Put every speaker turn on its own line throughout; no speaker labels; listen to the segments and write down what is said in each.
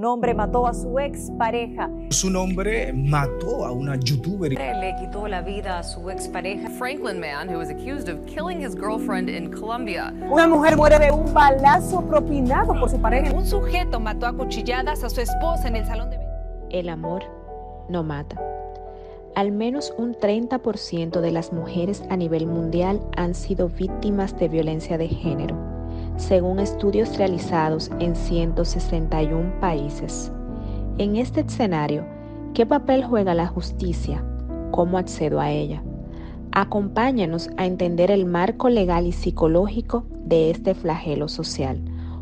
Un hombre mató a su expareja.
Su nombre mató a una youtuber.
Le quitó la vida a su expareja.
Franklin man who was accused of killing his girlfriend in Colombia.
Una mujer muere de un balazo propinado por su pareja.
Un sujeto mató a cuchilladas a su esposa en el salón de...
El amor no mata. Al menos un 30% de las mujeres a nivel mundial han sido víctimas de violencia de género según estudios realizados en 161 países. En este escenario, ¿qué papel juega la justicia? ¿Cómo accedo a ella? Acompáñanos a entender el marco legal y psicológico de este flagelo social,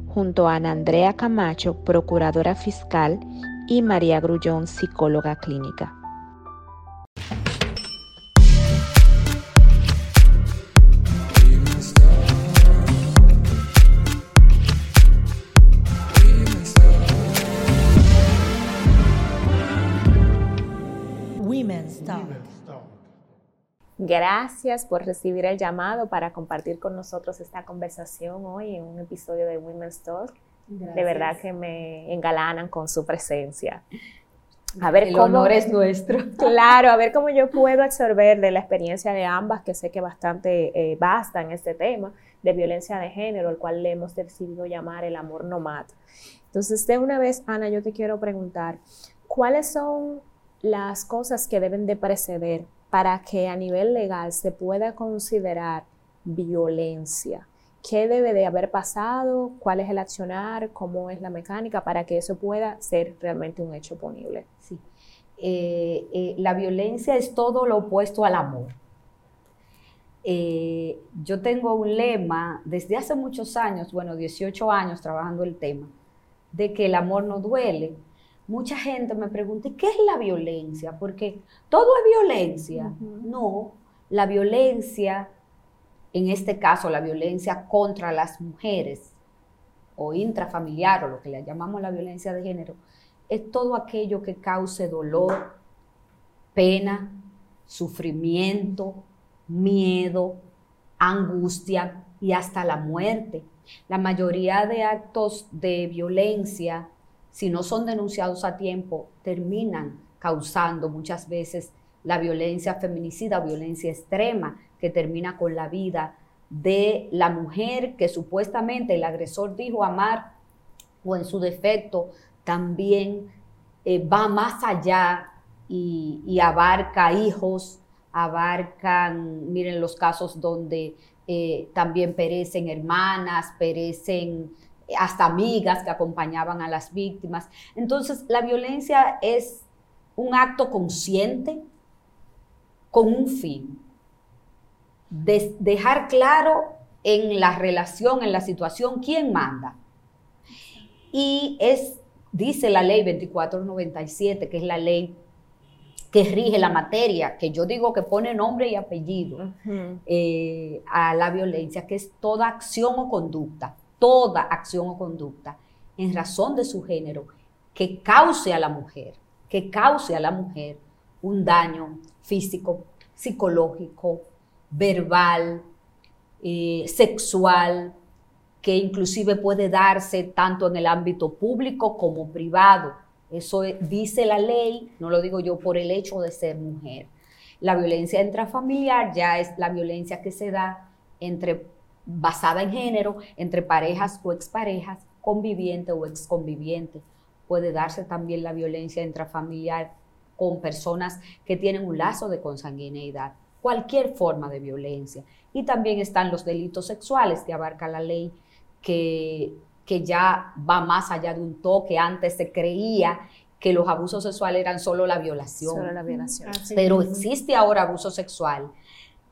junto a Ana Andrea Camacho, procuradora fiscal, y María Grullón, psicóloga clínica.
Gracias por recibir el llamado para compartir con nosotros esta conversación hoy en un episodio de Women's Talk. De verdad que me engalanan con su presencia.
A ver, el honor es nuestro.
Claro, a ver cómo yo puedo absorber de la experiencia de ambas, que sé que bastante eh, basta en este tema de violencia de género, el cual le hemos decidido llamar el amor no mata. Entonces, de una vez, Ana, yo te quiero preguntar, ¿cuáles son las cosas que deben de preceder para que a nivel legal se pueda considerar violencia. ¿Qué debe de haber pasado? ¿Cuál es el accionar? ¿Cómo es la mecánica para que eso pueda ser realmente un hecho punible?
Sí. Eh, eh, la violencia es todo lo opuesto al amor. Eh, yo tengo un lema desde hace muchos años, bueno, 18 años trabajando el tema, de que el amor no duele, mucha gente me pregunta, ¿qué es la violencia? Porque todo es violencia. No, la violencia, en este caso la violencia contra las mujeres o intrafamiliar o lo que le llamamos la violencia de género, es todo aquello que cause dolor, pena, sufrimiento, miedo, angustia y hasta la muerte. La mayoría de actos de violencia si no son denunciados a tiempo, terminan causando muchas veces la violencia feminicida, violencia extrema, que termina con la vida de la mujer que supuestamente el agresor dijo amar o en su defecto también eh, va más allá y, abarca hijos, abarcan, miren los casos donde eh, también perecen hermanas, perecen hasta amigas que acompañaban a las víctimas. Entonces, la violencia es un acto consciente con un fin. dejar claro en la relación, en la situación, quién manda. Y es, dice la ley 2497, que es la ley que rige la materia, que yo digo que pone nombre y apellido eh, a la violencia, que es toda acción o conducta toda acción o conducta en razón de su género que cause a la mujer, que cause a la mujer un daño físico, psicológico, verbal, eh, sexual, que inclusive puede darse tanto en el ámbito público como privado. Eso dice la ley, no lo digo yo por el hecho de ser mujer. La violencia intrafamiliar ya es la violencia que se da entre basada en género entre parejas o exparejas, conviviente o exconviviente. Puede darse también la violencia intrafamiliar con personas que tienen un lazo de consanguineidad, cualquier forma de violencia. Y también están los delitos sexuales que abarca la ley, que, que ya va más allá de un toque. Antes se creía que los abusos sexuales eran solo la violación.
Solo la violación.
Pero existe ahora abuso sexual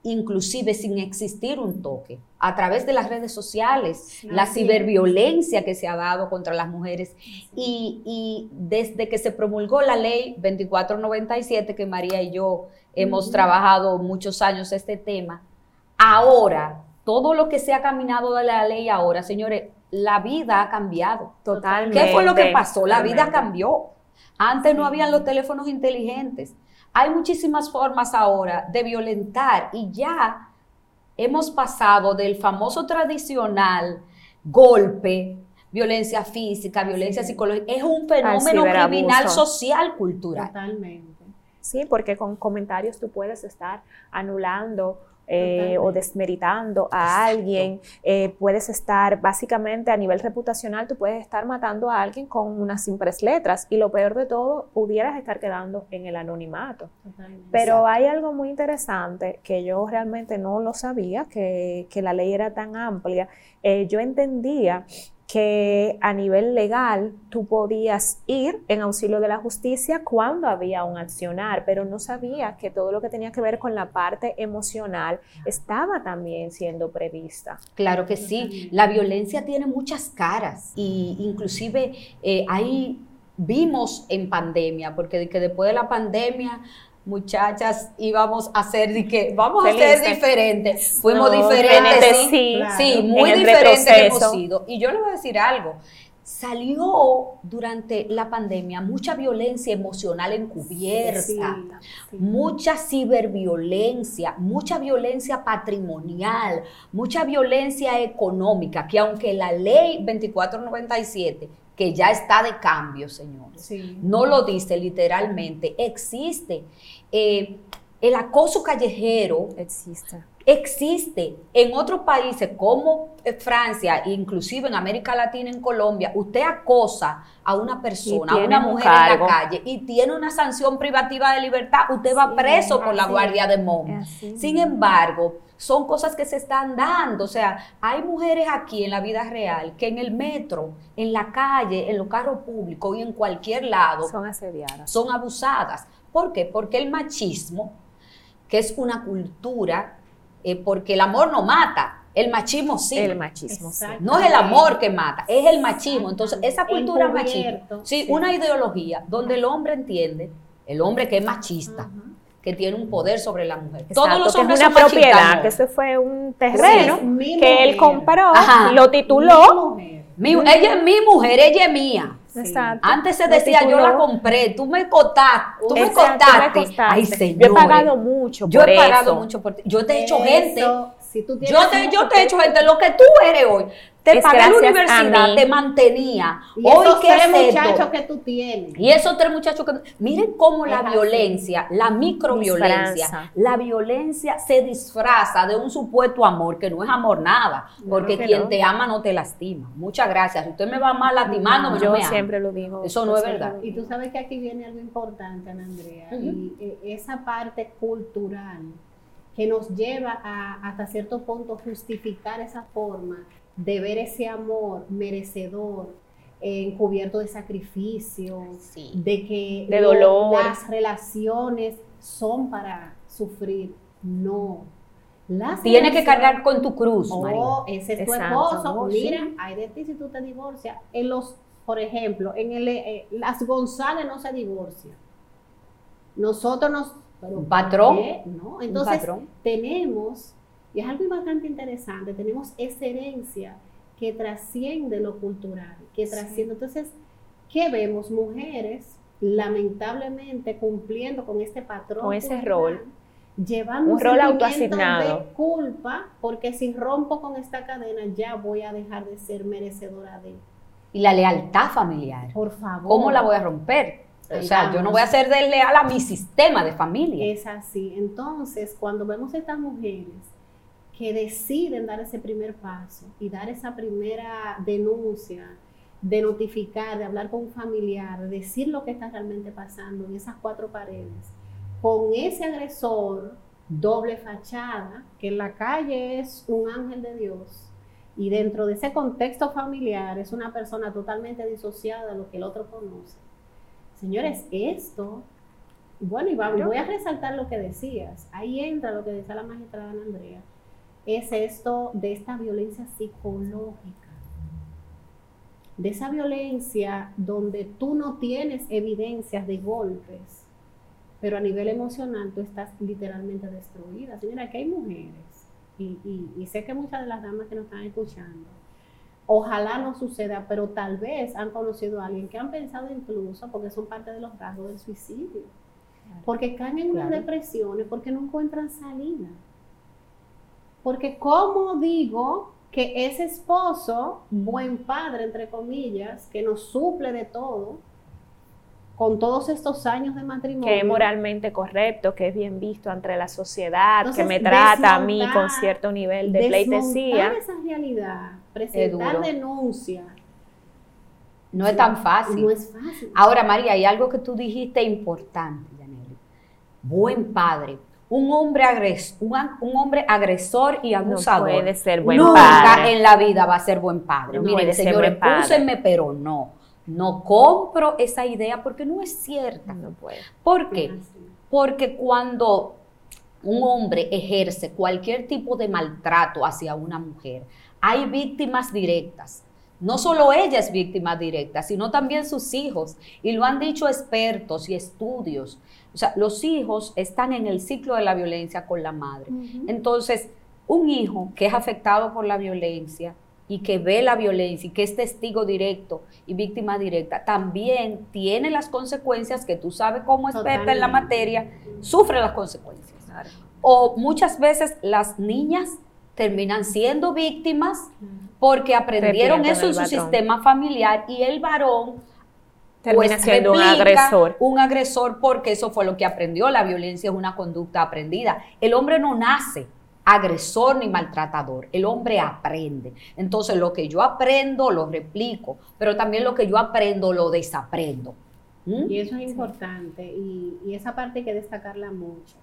inclusive sin existir un toque, a través de las redes sociales, la ciberviolencia que se ha dado contra las mujeres y, desde que se promulgó la ley 2497, que María y yo hemos trabajado muchos años este tema, ahora, todo lo que se ha caminado de la ley ahora, señores, la vida ha cambiado.
Totalmente.
¿Qué fue lo que pasó? La vida cambió. Antes no habían los teléfonos inteligentes. Hay muchísimas formas ahora de violentar y ya hemos pasado del famoso tradicional golpe, violencia física, violencia psicológica, es un fenómeno criminal social cultural.
Totalmente.
Sí, porque con comentarios tú puedes estar anulando eh, o desmeritando a alguien, eh, puedes estar básicamente a nivel reputacional, tú puedes estar matando a alguien con unas simples letras y lo peor de todo, pudieras estar quedando en el anonimato.
Totalmente.
Pero hay algo muy interesante que yo realmente no lo sabía, que, que la ley era tan amplia. Eh, yo entendía que a nivel legal tú podías ir en auxilio de la justicia cuando había un accionar, pero no sabía que todo lo que tenía que ver con la parte emocional estaba también siendo prevista.
Claro que sí, la violencia tiene muchas caras y inclusive eh, ahí vimos en pandemia, porque que después de la pandemia muchachas íbamos a ser de que vamos a ser diferentes, fuimos
No,
diferentes, sí,
sí,
claro.
sí,
En
muy diferentes hemos sido. Y yo le voy a decir algo. Salió durante la pandemia mucha violencia emocional encubierta,
Sí, sí.
mucha ciberviolencia, mucha violencia patrimonial, mucha violencia económica, que aunque la ley 2497, que ya está de cambio, señores,
Sí.
no lo dice literalmente, existe. Eh, el acoso callejero
Existe.
existe en otros países como eh, Francia, inclusive en América Latina, en Colombia, usted acosa a una persona, a una
un
mujer en la calle y tiene una sanción privativa de libertad, usted va preso por la guardia de
así.
Sin embargo, son cosas que se están dando. O sea, hay mujeres aquí en la vida real que en el metro, en la calle, en los carros públicos y en cualquier lado
Son asediadas.
son abusadas. ¿Por qué? Porque el machismo, que es una cultura, eh, porque el amor no mata, el machismo sí.
El machismo. sí.
No es el amor que mata, es el machismo. Entonces, esa cultura machista, sí,
sí.
una ideología donde el hombre entiende, el hombre que es machista, que tiene un poder sobre la mujer. Todos los
que es
hombres
una
son
propiedad, que eso fue un terreno
Sí,
que él compró,
Ajá.
lo tituló.
Mi mujer.
Mi- ella es mi mujer, ella es mía.
Exacto.
Antes se decía, yo la compré, tú me costaste, tú me
Exacto, me
costaste.
costaste.
Ay,
Yo he
señores.
pagado mucho
Yo
por
he pagado
eso.
mucho por ti. Yo te he hecho
Eso,
gente.
si tú tienes
Yo te, yo te he hecho gente. Lo que tú eres hoy. Te
Es
pagué la universidad, te mantenía.
Y
hoy,
esos
¿qué
tres muchachos que tú tienes.
Y esos tres muchachos que... Miren cómo la
así.
violencia, la microviolencia,
Disfraza.
la violencia se disfraza de un supuesto amor, que no es amor nada, porque
que
quien
no.
te ama no te lastima. Muchas gracias. Si usted me va más lastimando, no,
Yo
me ama.
siempre lo digo.
Eso no es verdad.
Y tú sabes que aquí viene algo importante, Ana Andrea, y eh, esa parte cultural que nos lleva a hasta cierto punto justificar esa forma de ver ese amor merecedor, eh, encubierto de sacrificio, de que
De
lo-
dolor.
las relaciones son para sufrir. No. Las
Tienes que cargar con tu cruz, María.
Oh, ese es tu esposo.
Oh,
Mira, hay de ti si tú te divorcias. En los, por ejemplo, en el, eh, las González no se divorcian. Nosotros nos. pero
Un patrón.
No, entonces
patrón.
tenemos, y es algo bastante interesante, tenemos esa herencia que trasciende lo cultural, que trasciende. Entonces, ¿qué vemos? Mujeres, lamentablemente, cumpliendo con este patrón.
Con ese
cultural,
rol.
Llevando
Un rol
sentimiento
autoasignado.
de culpa, porque si rompo con esta cadena, ya voy a dejar de ser merecedora de.
Y la lealtad familiar.
Por favor.
¿Cómo la voy a romper? O sea, yo no voy a ser desleal a mi sistema de familia.
Es así. Entonces, cuando vemos estas mujeres que deciden dar ese primer paso y dar esa primera denuncia, de notificar, de hablar con un familiar, de decir lo que está realmente pasando en esas cuatro paredes, con ese agresor doble fachada, que en la calle es un ángel de Dios y dentro de ese contexto familiar es una persona totalmente disociada de lo que el otro conoce. Señores, esto bueno, y voy a resaltar lo que decías. Ahí entra lo que decía la magistrada Ana Andrea. Es esto de esta violencia psicológica. De esa violencia donde tú no tienes evidencias de golpes, pero a nivel emocional tú estás literalmente destruida. Señora, aquí hay mujeres, y, y- y sé que muchas de las damas que nos están escuchando, ojalá no suceda, pero tal vez han conocido a alguien que han pensado incluso, porque son parte de los rasgos del suicidio porque caen en unas depresiones, porque no encuentran salida. Porque ¿cómo digo que ese esposo, buen padre, entre comillas, que nos suple de todo, con todos estos años de matrimonio.
Que es moralmente correcto, que es bien visto ante la sociedad,
Entonces,
que me trata a mí con cierto nivel de pleitesía.
esa realidad, presentar denuncia,
No es tan fácil.
no es fácil.
Ahora, María, hay algo que tú dijiste importante, Yaneli. Buen padre. Un hombre, agres- un, hombre agresor y abusador.
puede ser buen
nunca
padre.
en la vida va a ser buen padre.
No
Miren, señores,
buen padre.
úsenme, pero no. No compro esa idea porque no es cierta.
No puede.
¿Por qué? Porque cuando un hombre ejerce cualquier tipo de maltrato hacia una mujer, hay víctimas directas. No solo ella es víctima directa, sino también sus hijos. Y lo han dicho expertos y estudios. O sea, los hijos están en el ciclo de la violencia con la madre. Entonces, un hijo que es afectado por la violencia y que ve la violencia y que es testigo directo y víctima directa, también tiene las consecuencias que tú sabes como experta en la materia, sufre las consecuencias. O muchas veces las niñas terminan siendo víctimas porque aprendieron eso en
el
su sistema familiar y el varón
Termina
pues,
siendo un
replica
agresor.
Un agresor porque eso fue lo que aprendió. La violencia es una conducta aprendida. El hombre no nace agresor ni maltratador. El hombre aprende. Entonces lo que yo aprendo lo replico, pero también lo que yo aprendo lo desaprendo. ¿Mm?
Y eso es importante y, y esa parte hay que destacarla mucho.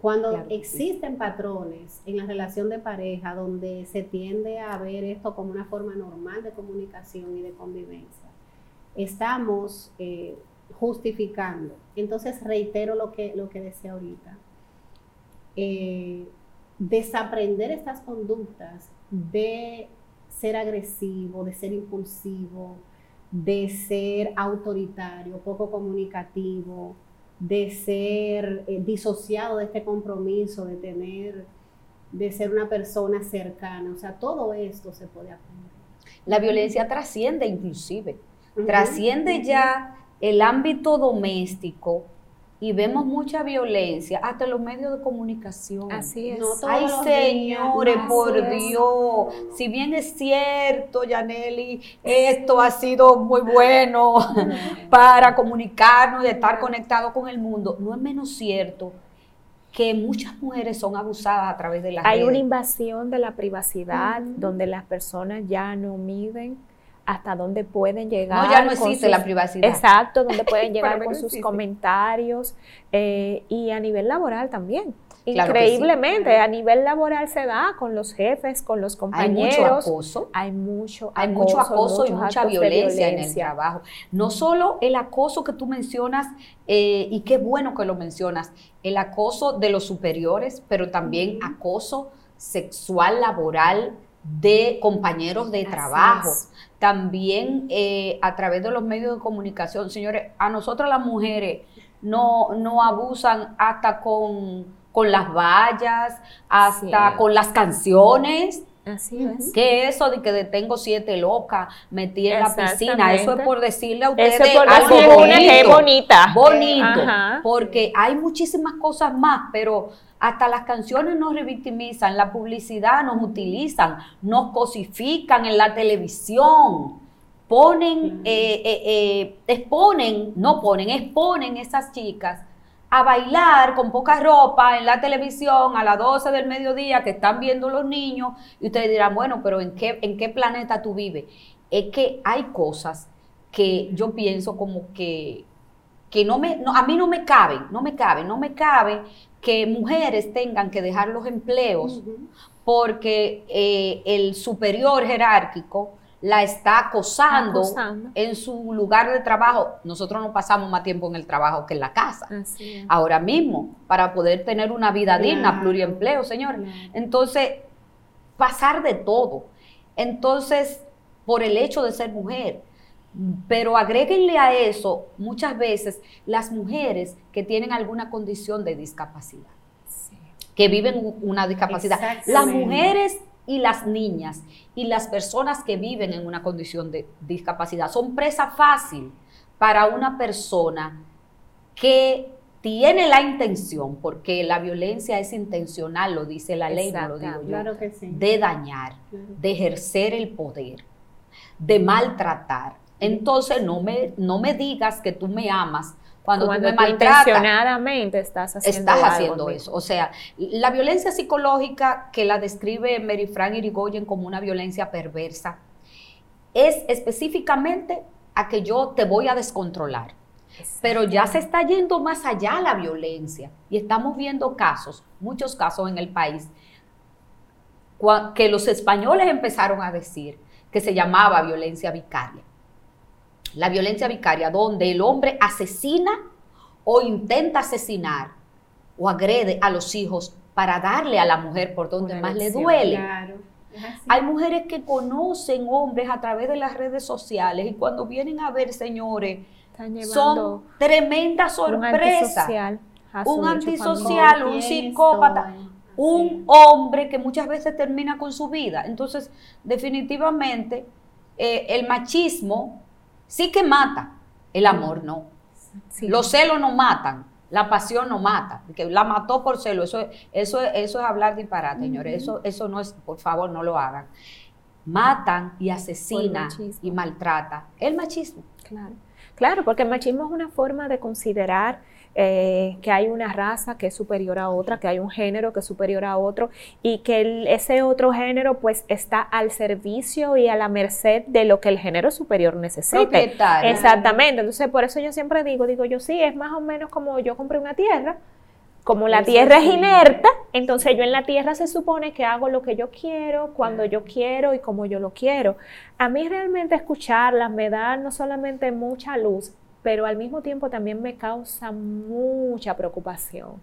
Cuando
Claro que sí.
existen patrones en la relación de pareja donde se tiende a ver esto como una forma normal de comunicación y de convivencia, estamos eh, justificando. Entonces reitero lo que, lo que decía ahorita. Eh, desaprender estas conductas de ser agresivo, de ser impulsivo, de ser autoritario, poco comunicativo, de ser eh, disociado de este compromiso, de tener, de ser una persona cercana. O sea, todo esto se puede aprender.
La violencia trasciende inclusive. Trasciende ya el ámbito doméstico y vemos mucha violencia hasta los medios de comunicación.
Así es.
No
Ay, señores,
días,
por
es.
Dios. Si bien es cierto, Yaneli, esto ha sido muy bueno para comunicarnos y estar conectados con el mundo, no es menos cierto que muchas mujeres son abusadas a través de las
Hay una invasión de la privacidad donde las personas ya no miden hasta dónde pueden llegar.
No, ya no existe
sus-
la privacidad.
Exacto, donde pueden llegar con sus
existe.
comentarios eh, y a nivel laboral también.
Claro que sí.
Increíblemente, a nivel laboral se da con los jefes, con los
Hay
compañeros.
mucho acoso.
Hay mucho
Hay mucho acoso y mucha violencia, en el trabajo. No solo el acoso que tú mencionas, eh, y qué bueno que lo mencionas, el acoso de los superiores, pero también acoso sexual laboral de compañeros de trabajo. También eh, a través de los medios de comunicación. Señores, a nosotras las mujeres no, no abusan hasta con, con las vallas, hasta
Sí.
con las canciones.
Así es.
¿Qué es eso de que detengo siete locas metí en la piscina? Eso es por decirle a ustedes
Eso es por
algo
decir que es
bonito.
bonita.
Bonito.
Ajá.
Porque hay muchísimas cosas más, pero hasta las canciones nos revictimizan, la publicidad nos utilizan, nos cosifican en la televisión. Ponen, eh, eh, eh, exponen, no ponen, exponen esas chicas a bailar con poca ropa en la televisión a las 12 del mediodía que están viendo los niños y ustedes dirán, bueno, pero ¿en qué, en qué planeta tú vives? Es que hay cosas que yo pienso como que, que no me, no, a mí no me caben, no me caben, no me cabe que mujeres tengan que dejar los empleos porque eh, el superior jerárquico la está acosando,
Acosando.
en su lugar de trabajo. Nosotros no pasamos más tiempo en el trabajo que en la casa. Ahora mismo, para poder tener una vida digna, pluriempleo, señores.
Claro.
Entonces, pasar de todo. Entonces, por el hecho de ser mujer. Pero agréguenle a eso muchas veces las mujeres que tienen alguna condición de discapacidad, que viven una discapacidad. Las mujeres y las niñas y las personas que viven en una condición de discapacidad son presa fácil para una persona que tiene la intención, porque la violencia es intencional, lo dice la ley, no lo digo yo,
Claro que sí.
de dañar, de ejercer el poder, de maltratar. Entonces no me, no me digas que tú me amas cuando,
Cuando
tú me maltratas.
intencionadamente estás haciendo
Estás haciendo eso. O sea, la violencia psicológica que la describe Mary Frank Irigoyen como una violencia perversa es específicamente a que yo te voy a descontrolar. Pero ya se está yendo más allá la violencia y estamos viendo casos, muchos casos en el país, que los españoles empezaron a decir que se llamaba violencia vicaria. La violencia vicaria donde el hombre asesina o intenta asesinar o agrede a los hijos para darle a la mujer por donde
Una
más le duele.
Claro.
Hay mujeres que conocen hombres a través de las redes sociales y cuando vienen a ver, señores, son tremendas
un
sorpresas.
antisocial
Un antisocial, un
¿Quién
psicópata, un hombre que muchas veces termina con su vida. Entonces, definitivamente, eh, el machismo sí que mata, el amor no.
Sí.
Los celos no matan, la pasión no mata. Que la mató por celo, eso, eso, eso es hablar disparate, señores. Eso, eso no es, por favor, no lo hagan. Matan y asesinan
machismo.
y maltratan. El machismo.
Claro. Claro, porque el machismo es una forma de considerar eh, que hay una raza que es superior a otra, que hay un género que es superior a otro y que el- ese otro género pues está al servicio y a la merced de lo que el género superior necesite. Exactamente, entonces por eso yo siempre digo, digo yo sí, es más o menos como yo compré una tierra, como la tierra es inerta, entonces yo en la tierra se supone que hago lo que yo quiero, cuando yo quiero y como yo lo quiero. A mí realmente escucharlas me da no solamente mucha luz, pero al mismo tiempo también me causa mucha preocupación,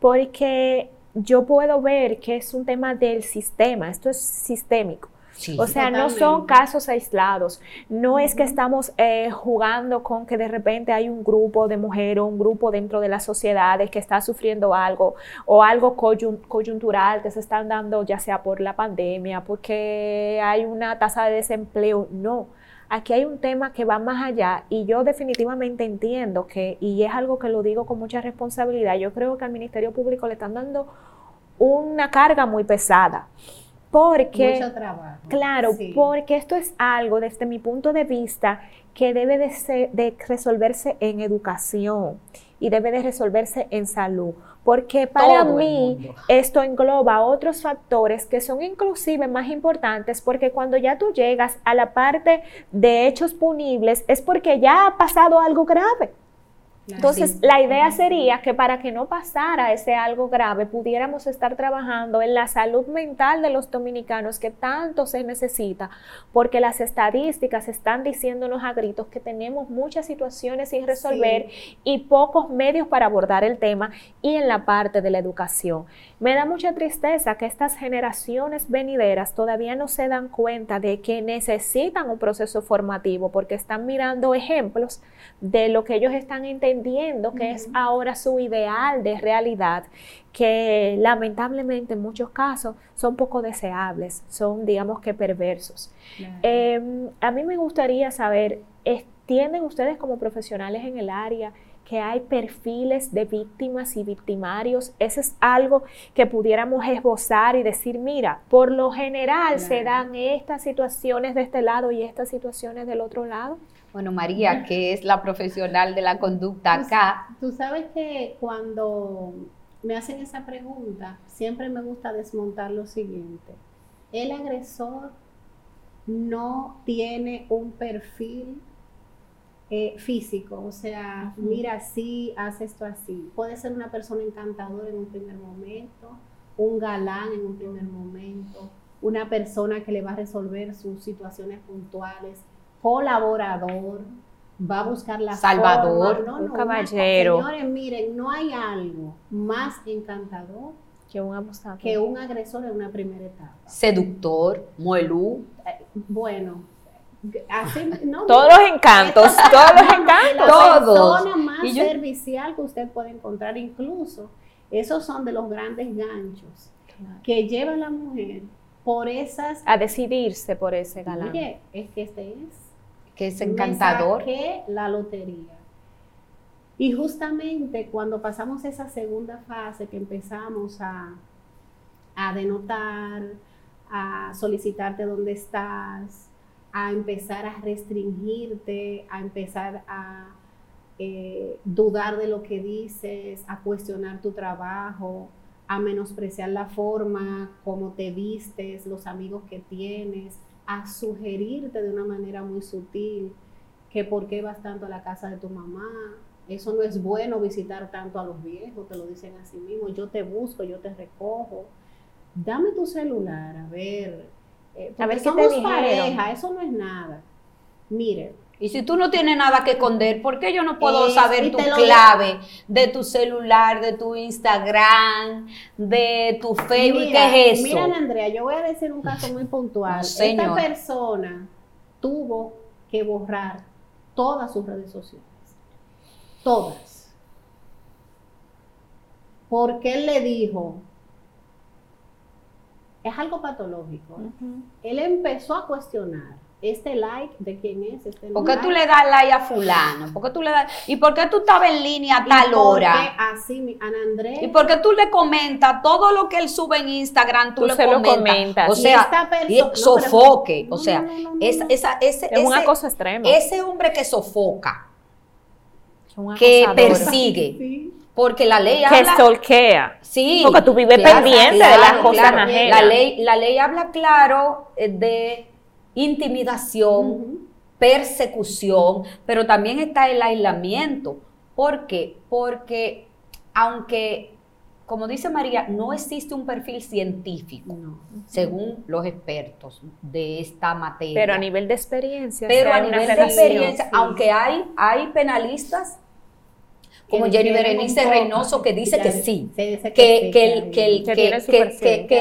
porque yo puedo ver que es un tema del sistema, esto es sistémico.
Sí.
O sea, no son casos aislados. No es que estamos eh, jugando con que de repente hay un grupo de mujeres, un grupo dentro de las sociedades que está sufriendo algo o algo coyun- coyuntural que se están dando ya sea por la pandemia, porque hay una tasa de desempleo. No. Aquí hay un tema que va más allá y yo definitivamente entiendo que, y es algo que lo digo con mucha responsabilidad, yo creo que al Ministerio Público le están dando una carga muy pesada. Porque
Mucho trabajo.
Claro,
Sí.
porque esto es algo desde mi punto de vista que debe de, ser- de resolverse en educación y debe de resolverse en salud, porque para
Todo
mí esto engloba otros factores que son inclusive más importantes, porque cuando ya tú llegas a la parte de hechos punibles es porque ya ha pasado algo grave. Entonces, la idea sería que para que no pasara ese algo grave, pudiéramos estar trabajando en la salud mental de los dominicanos que tanto se necesita, porque las estadísticas están diciéndonos a gritos que tenemos muchas situaciones sin resolver y pocos medios para abordar el tema y en la parte de la educación. Me da mucha tristeza que estas generaciones venideras todavía no se dan cuenta de que necesitan un proceso formativo porque están mirando ejemplos de lo que ellos están entendiendo que es ahora su ideal de realidad, que lamentablemente en muchos casos son poco deseables, son digamos que perversos.
Claro.
Eh, a mí me gustaría saber, ¿es- ¿tienen ustedes como profesionales en el área que hay perfiles de víctimas y victimarios? Eso es algo que pudiéramos esbozar y decir, mira, por lo general se
Claro.
dan estas situaciones de este lado y estas situaciones del otro lado.
Bueno, María, que es la profesional de la conducta acá,
Tú sabes que cuando me hacen esa pregunta, siempre me gusta desmontar lo siguiente. El agresor no tiene un perfil eh, físico, o sea, mira así, hace esto así. Puede ser una persona encantadora en un primer momento, un galán en un primer momento, una persona que le va a resolver sus situaciones puntuales, colaborador, va a buscar la
Salvador,
forma. No,
un
no,
caballero.
una- señores, miren, no hay algo más encantador
Que un abusador.
que un agresor en una primera etapa.
seductor, muelú,
Bueno, no,
Todos los encantos, todos los encantos.
La
Todos.
persona más
Y yo-
servicial que usted puede encontrar, incluso, esos son de los grandes ganchos que lleva a la mujer por esas.
A decidirse por ese galán.
Oye, es que este es.
que es encantador.
saqué la lotería. Y justamente cuando pasamos esa segunda fase que empezamos a, a denotar, a solicitarte dónde estás, a empezar a restringirte, a empezar a eh, dudar de lo que dices, a cuestionar tu trabajo, a menospreciar la forma, cómo te vistes, los amigos que tienes, a sugerirte de una manera muy sutil que por qué vas tanto a la casa de tu mamá. Eso no es bueno visitar tanto a los viejos, te lo dicen así mismo. Yo te busco, yo te recojo. Dame tu celular, a ver, eh,
A ver qué
somos pareja, eso no es nada. Mire,
Y si tú no tienes nada que esconder, ¿por qué yo no puedo
Es-
saber tu clave de tu celular, de tu Instagram, de tu Facebook?
Mira,
¿Qué es eso?
Mira, Andrea, yo voy a decir un caso muy puntual.
No,
Esta persona tuvo que borrar todas sus redes sociales. Todas. Porque él le dijo, es algo patológico. Él empezó a cuestionar este like de quién es, este
¿Por qué
like.
tú le das like a fulano? ¿Por qué tú le das? ¿Y por qué tú estabas en línea a tal hora?
Así, mi- Ana Andrea.
¿Y por qué tú le comentas todo lo que él sube en Instagram? Tú,
Tú
le
se lo
comentas.
comentas.
O
Y
sea, y sofoque.
no,
o sea,
no, no, no, no,
esa- ese,
Es un
ese-
acoso extremo.
ese hombre que sofoca, que persigue,
Sí.
Porque la ley
que
habla...
stalkea.
Sí,
Porque tú vives pendiente de las cosas ajenas.
La ley, la ley habla claro eh, de intimidación, persecución, pero también está el aislamiento. ¿Por qué? Porque aunque, como dice María, no existe un perfil científico, según los expertos de esta materia.
Pero a nivel de experiencia.
Pero a nivel de experiencia,
sí.
aunque hay, hay penalistas como Jenny Berenice. Reynoso que dice que sí, que,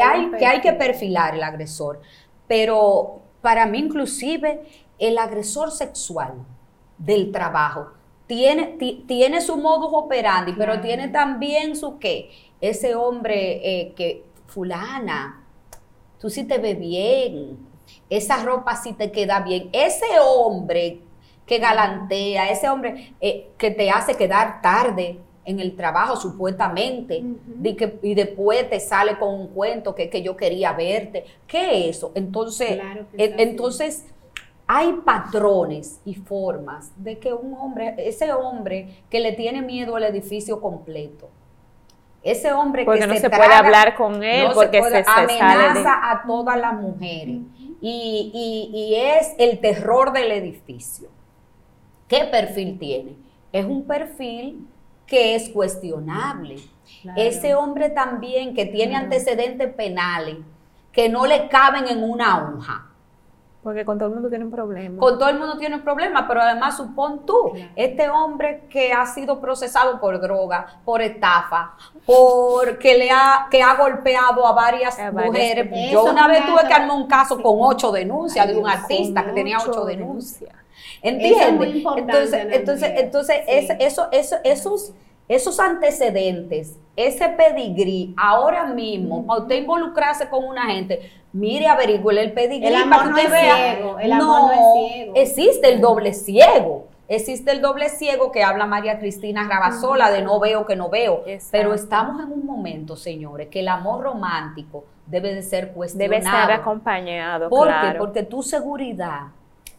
hay-
que,
hay
perfilar el agresor. Pero para mí inclusive el agresor sexual del trabajo tiene, ti- tiene su modus operandi, pero
Claro.
tiene también su qué. Ese hombre eh, que, fulana, tú sí te ves bien, esa ropa sí te queda bien. Ese hombre que galantea, ese hombre eh, que te hace quedar tarde en el trabajo supuestamente, di que- y después te sale con un cuento que, que yo quería verte. ¿Qué es eso? Entonces,
Claro así.
entonces hay patrones y formas de que un hombre, ese hombre que le tiene miedo al edificio completo, ese hombre
Porque
que
no
se,
se puede
traga-
hablar con él,
no se
porque
puede-
se, se sale de-
amenaza a todas las mujeres y, y- y es el terror del edificio. ¿Qué perfil tiene? Es un perfil que es cuestionable.
Claro.
Ese hombre también que tiene antecedentes penales que no le caben en una hoja.
Porque con todo el mundo tiene un problema.
Con todo el mundo tiene un problema, pero además supón tú,
Claro.
este hombre que ha sido procesado por droga, por estafa, porque le ha, que ha golpeado a varias
A varias
mujeres. Yo una vez tuve que armar un caso con ocho denuncias
Ay,
de un
Dios,
artista que tenía
ocho
ocho denuncias.
denuncias.
¿Entiendes?
Eso es muy importante,
entonces, entonces, entonces
Sí.
eso, eso, esos, esos antecedentes, ese pedigrí, ahora mismo, para usted involucrarse con una gente, mire, averigüe el pedigrí
El amor
para que
no es
vea.
ciego, el amor no es ciego.
Existe el doble ciego. Existe el doble ciego que habla María Cristina Rabazola de no veo que no veo.
Exacto.
Pero estamos en un momento, señores, que el amor romántico debe de ser cuestionado.
Debe estar acompañado,
¿Por qué? Porque tu seguridad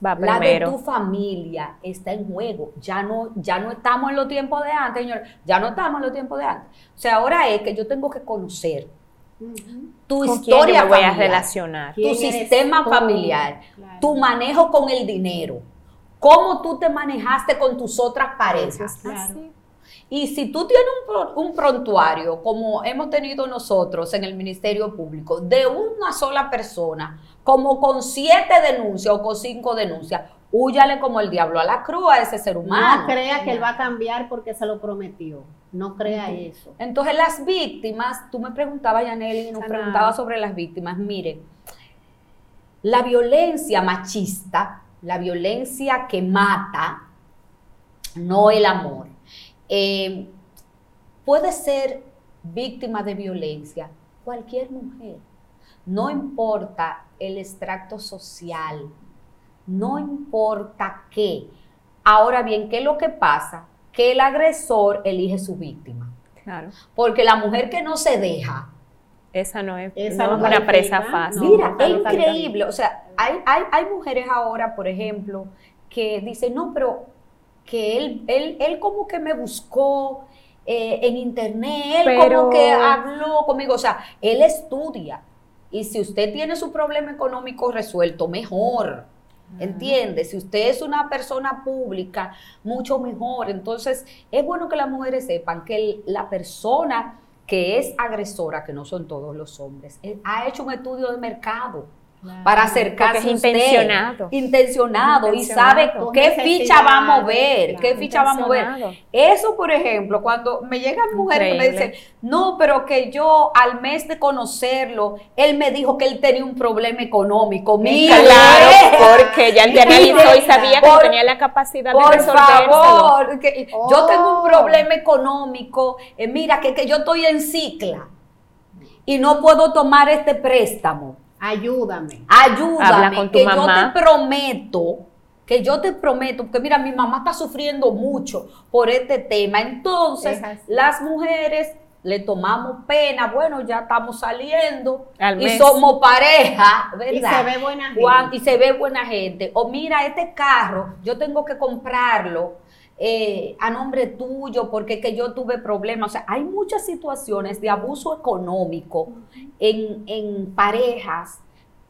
Va
la de tu familia está en juego. Ya no, ya no estamos en los tiempos de antes, señor. Ya no estamos en los tiempos de antes. O sea, ahora es que yo tengo que conocer tu
¿Con quién
historia
voy a
familiar,
relacionar?
tu
¿Quién eres
sistema
tú?
familiar,
Claro.
tu manejo con el dinero, cómo tú te manejaste con tus otras parejas.
Claro.
Y si tú tienes un, un prontuario, como hemos tenido nosotros en el Ministerio Público, de una sola persona, como con siete denuncias o con cinco denuncias, húyale como el diablo a la cruz a ese ser humano.
No crea que él va a cambiar porque se lo prometió. No crea eso.
Entonces las víctimas, tú me preguntabas, Yaneli, y nos
Sana.
preguntabas sobre las víctimas. Mire, la violencia machista, la violencia que mata, no el amor, eh, puede ser víctima de violencia cualquier mujer. No importa el extracto social, no importa qué. Ahora bien, ¿qué es lo que pasa? Que el agresor elige su víctima.
Claro.
Porque la mujer que no se deja,
Esa no es,
Esa
no
no
es una presa fácil.
Mira, es increíble. O sea, hay, hay, hay mujeres ahora, por ejemplo, que dicen, no, pero que él, él, él como que me buscó eh, en internet, él
Pero-
como que habló conmigo. O sea, él estudia. Y si usted tiene su problema económico resuelto, mejor. ¿Entiende? Si usted es una persona pública, mucho mejor. Entonces, es bueno que las mujeres sepan que el- la persona que es agresora, que no son todos los hombres, eh, ha hecho un estudio de mercado para acercarse a usted.
intencionado.
Intencionado y sabe qué ficha va a mover,
claro.
qué ficha va a mover. Eso, por ejemplo, cuando me llegan mujeres que me dicen, no, pero que yo al mes de conocerlo, él me dijo que él tenía un problema económico. Mira,
Claro, porque ya él te analizó y sabía que
Por-
tenía la capacidad de
por
resolvérselo.
favor, que yo tengo un
Oh.
problema económico. eh, mira, que, que yo estoy en cicla y no puedo tomar este préstamo.
Ayúdame.
Ayúdame,
Habla con tu
que
mamá.
yo te prometo, que yo te prometo, porque mira, mi mamá está sufriendo mucho por este tema. Entonces, las mujeres le tomamos pena, bueno, ya estamos saliendo
Al
y somos pareja, ¿verdad?
Y se ve buena gente.
Juan, y se ve buena gente. O mira, este carro, yo tengo que comprarlo eh, a nombre tuyo porque es que yo tuve problemas. O sea, hay muchas situaciones de abuso económico en, en parejas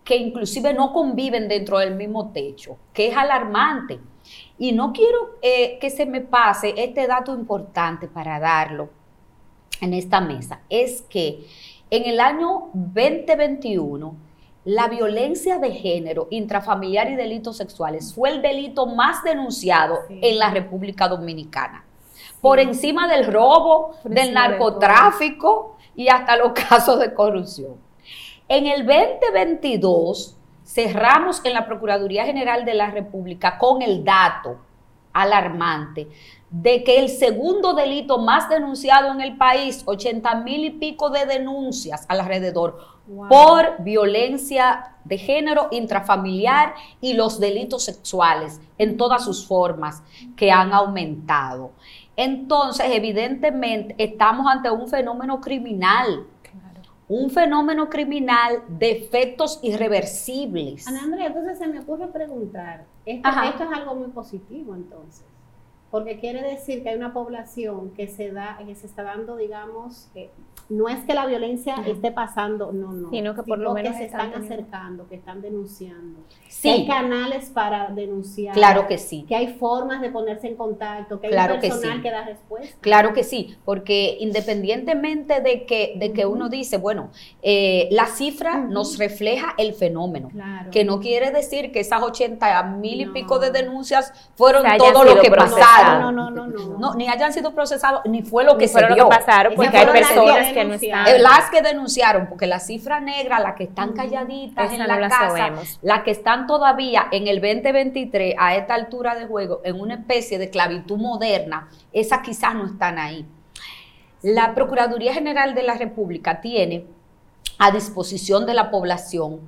que inclusive no conviven dentro del mismo techo, que es alarmante. Y no quiero eh, que se me pase este dato importante para darlo en esta mesa, es que en el año 2021 la violencia de género, intrafamiliar y delitos sexuales fue el delito más denunciado
Sí.
en la República Dominicana. Por encima del robo,
Por
del
de
narcotráfico y hasta los casos de corrupción. En el 2022 cerramos en la Procuraduría General de la República con el dato alarmante de que el segundo delito más denunciado en el país, 80 mil y pico de denuncias alrededor,
Wow.
por violencia de género intrafamiliar y los delitos sexuales en todas sus formas que han aumentado. Entonces, evidentemente, estamos ante un fenómeno criminal, un fenómeno criminal de efectos irreversibles.
Ana Andrea, entonces se me ocurre preguntar, esto, es algo muy positivo entonces, porque quiere decir que hay una población que se da, que se está dando, digamos, que no es que la violencia esté pasando, no, no,
Sino que por lo menos
se
están
acercando, que están denunciando, que
Sí,
hay canales para denunciar,
claro que sí.
que hay formas de ponerse en contacto, que hay
Claro
un
que
personal
sí.
que da respuesta.
Claro que sí, porque independientemente de que, de que uno dice, bueno, eh, la cifra nos refleja el fenómeno,
Claro.
que no quiere decir que esas 80 mil y
No.
pico de denuncias fueron
Que
todo lo que
procesadas.
pasaron.
No, no, no, no.
No, ni hayan sido procesados, ni fue lo que se
fueron lo
dio.
que pasaron, porque hay
fueron las que
personas que no
denunciaron.
están.
Eh, las que denunciaron, porque la cifra negra, las que están calladitas
Esa
en
no
la casa, las que están todavía en el 2023 a esta altura de juego, en una especie de esclavitud moderna, esas quizás no están ahí. La Procuraduría General de la República tiene a disposición de la población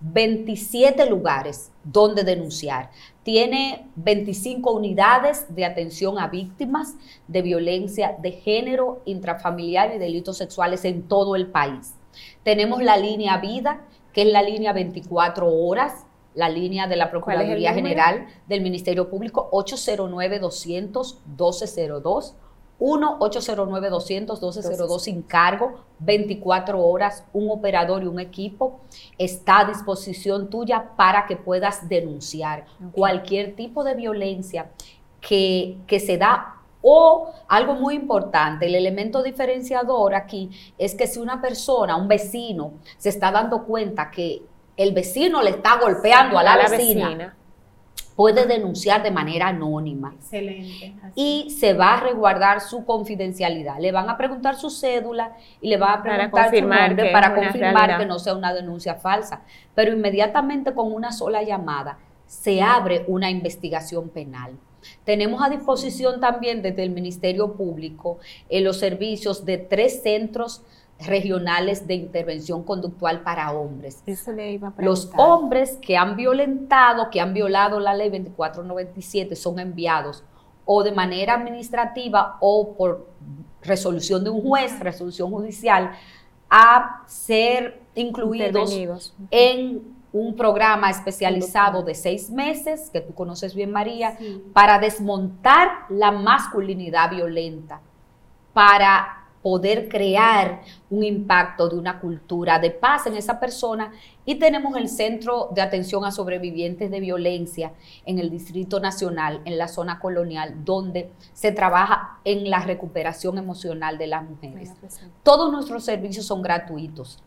27 lugares donde denunciar. Tiene 25 unidades de atención a víctimas de violencia de género, intrafamiliar y delitos sexuales en todo el país. Tenemos la línea Vida, que es la línea 24 horas, la línea de la
¿Cuál es el
Procuraduría? General del Ministerio Público 809-200-1202. 1-809-200-1202 sin cargo, 24 horas, un operador y un equipo. Está a disposición tuya para que puedas denunciar cualquier tipo de violencia que, que se da. O algo muy importante, el elemento diferenciador aquí es que si una persona, un vecino, se está dando cuenta que el vecino le está golpeando a la, vecina, puede denunciar de manera anónima
Excelente. así.
y se va a resguardar su confidencialidad. Le van a preguntar su cédula y le van a
Para
preguntar su nombre
que
para confirmar que no sea una denuncia falsa. Pero inmediatamente con una sola llamada se abre una investigación penal. Tenemos a disposición también desde el Ministerio Público eh, los servicios de tres centros regionales de intervención conductual para hombres.
Eso le iba a
Los hombres que han violentado, que han violado la ley 2497 son enviados o de manera administrativa o por resolución de un juez, resolución judicial, a ser incluidos en un programa especializado de seis meses, que tú conoces bien, María,
Sí.
para desmontar la masculinidad violenta, para poder crear un impacto de una cultura de paz en esa persona. Y tenemos el Centro de Atención a Sobrevivientes de Violencia en el Distrito Nacional, en la zona colonial, donde se trabaja en la recuperación emocional de las mujeres. Todos nuestros servicios son gratuitos.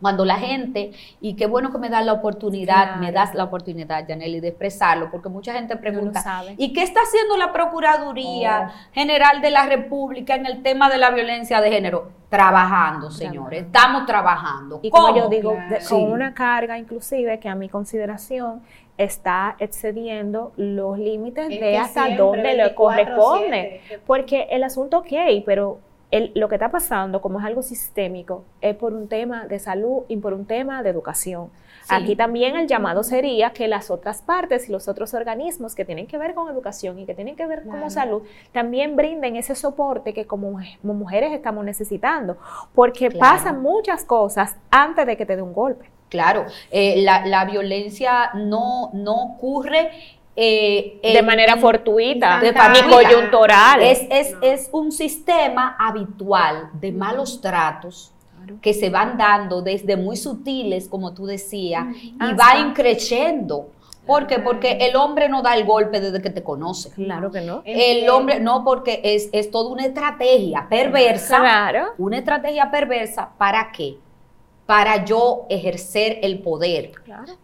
Cuando la gente, y qué bueno que me das la oportunidad,
Claro.
me das la oportunidad, Janely, de expresarlo, porque mucha gente
No
pregunta. ¿y qué está haciendo la Procuraduría
Oh.
General de la República en el tema de la violencia de género? Trabajando, señores, estamos trabajando.
Y como yo digo,
Claro.
de-
Sí.
con una carga inclusive que a mi consideración está excediendo los límites
Es
de hasta dónde le
24/7,
corresponde.
que-
Porque el asunto, ok, pero el- lo que está pasando, como es algo sistémico, es por un tema de salud y por un tema de educación.
Sí.
Aquí también el llamado sería que las otras partes y los otros organismos que tienen que ver con educación y que tienen que ver
Claro.
con salud también brinden ese soporte que como, como mujeres estamos necesitando, porque
Claro.
pasan muchas cosas antes de que te dé un golpe.
Claro, eh, la, la violencia no, no ocurre eh,
de manera fortuita,
de
ni coyuntural.
Es, es,
No.
es un sistema habitual de malos tratos que se van dando desde muy sutiles, como tú decías, y
Hasta-
va increciendo. ¿Por qué? Porque el hombre no da el golpe desde que te conoce.
Claro que no.
El hombre, no, porque es, es toda una estrategia perversa.
Claro.
Una estrategia perversa, ¿para qué? Para yo ejercer el poder.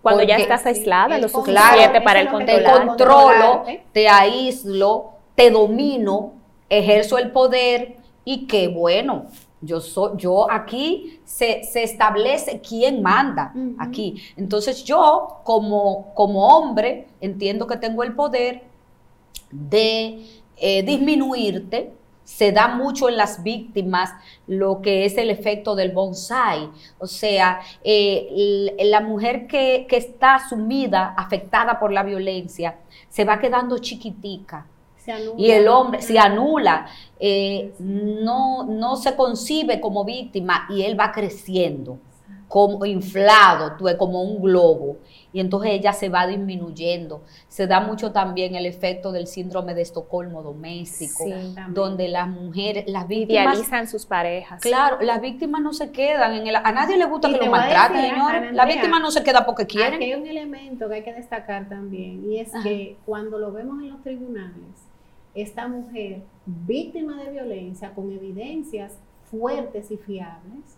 Cuando ya estás aislada, lo
control,
suficiente para el
que
Te
control.
controlo, te aíslo, te domino, ejerzo el poder y qué bueno. Yo soy, yo aquí se, se establece quién manda aquí. Entonces yo como, como hombre entiendo que tengo el poder de eh, disminuirte. Se da mucho en las víctimas lo que es el efecto del bonsai. O sea, eh, la mujer que, que está sumida, afectada por la violencia, se va quedando chiquitica.
Se anula.
Y el hombre se anula, eh, no, no se concibe como víctima y él va creciendo, como inflado, como un globo. Y entonces ella se va disminuyendo. Se da mucho también el efecto del síndrome de Estocolmo doméstico,
Sí.
Donde las mujeres, las víctimas,
Idealizan sus parejas.
claro, las víctimas no se quedan en el, a nadie le gusta
Y
que lo maltraten,
decir,
señores. La víctima no se queda porque
Aquí
quieren.
hay un elemento que hay que destacar también y es
Ajá.
que cuando lo vemos en los tribunales, esta mujer víctima de violencia con evidencias fuertes y fiables,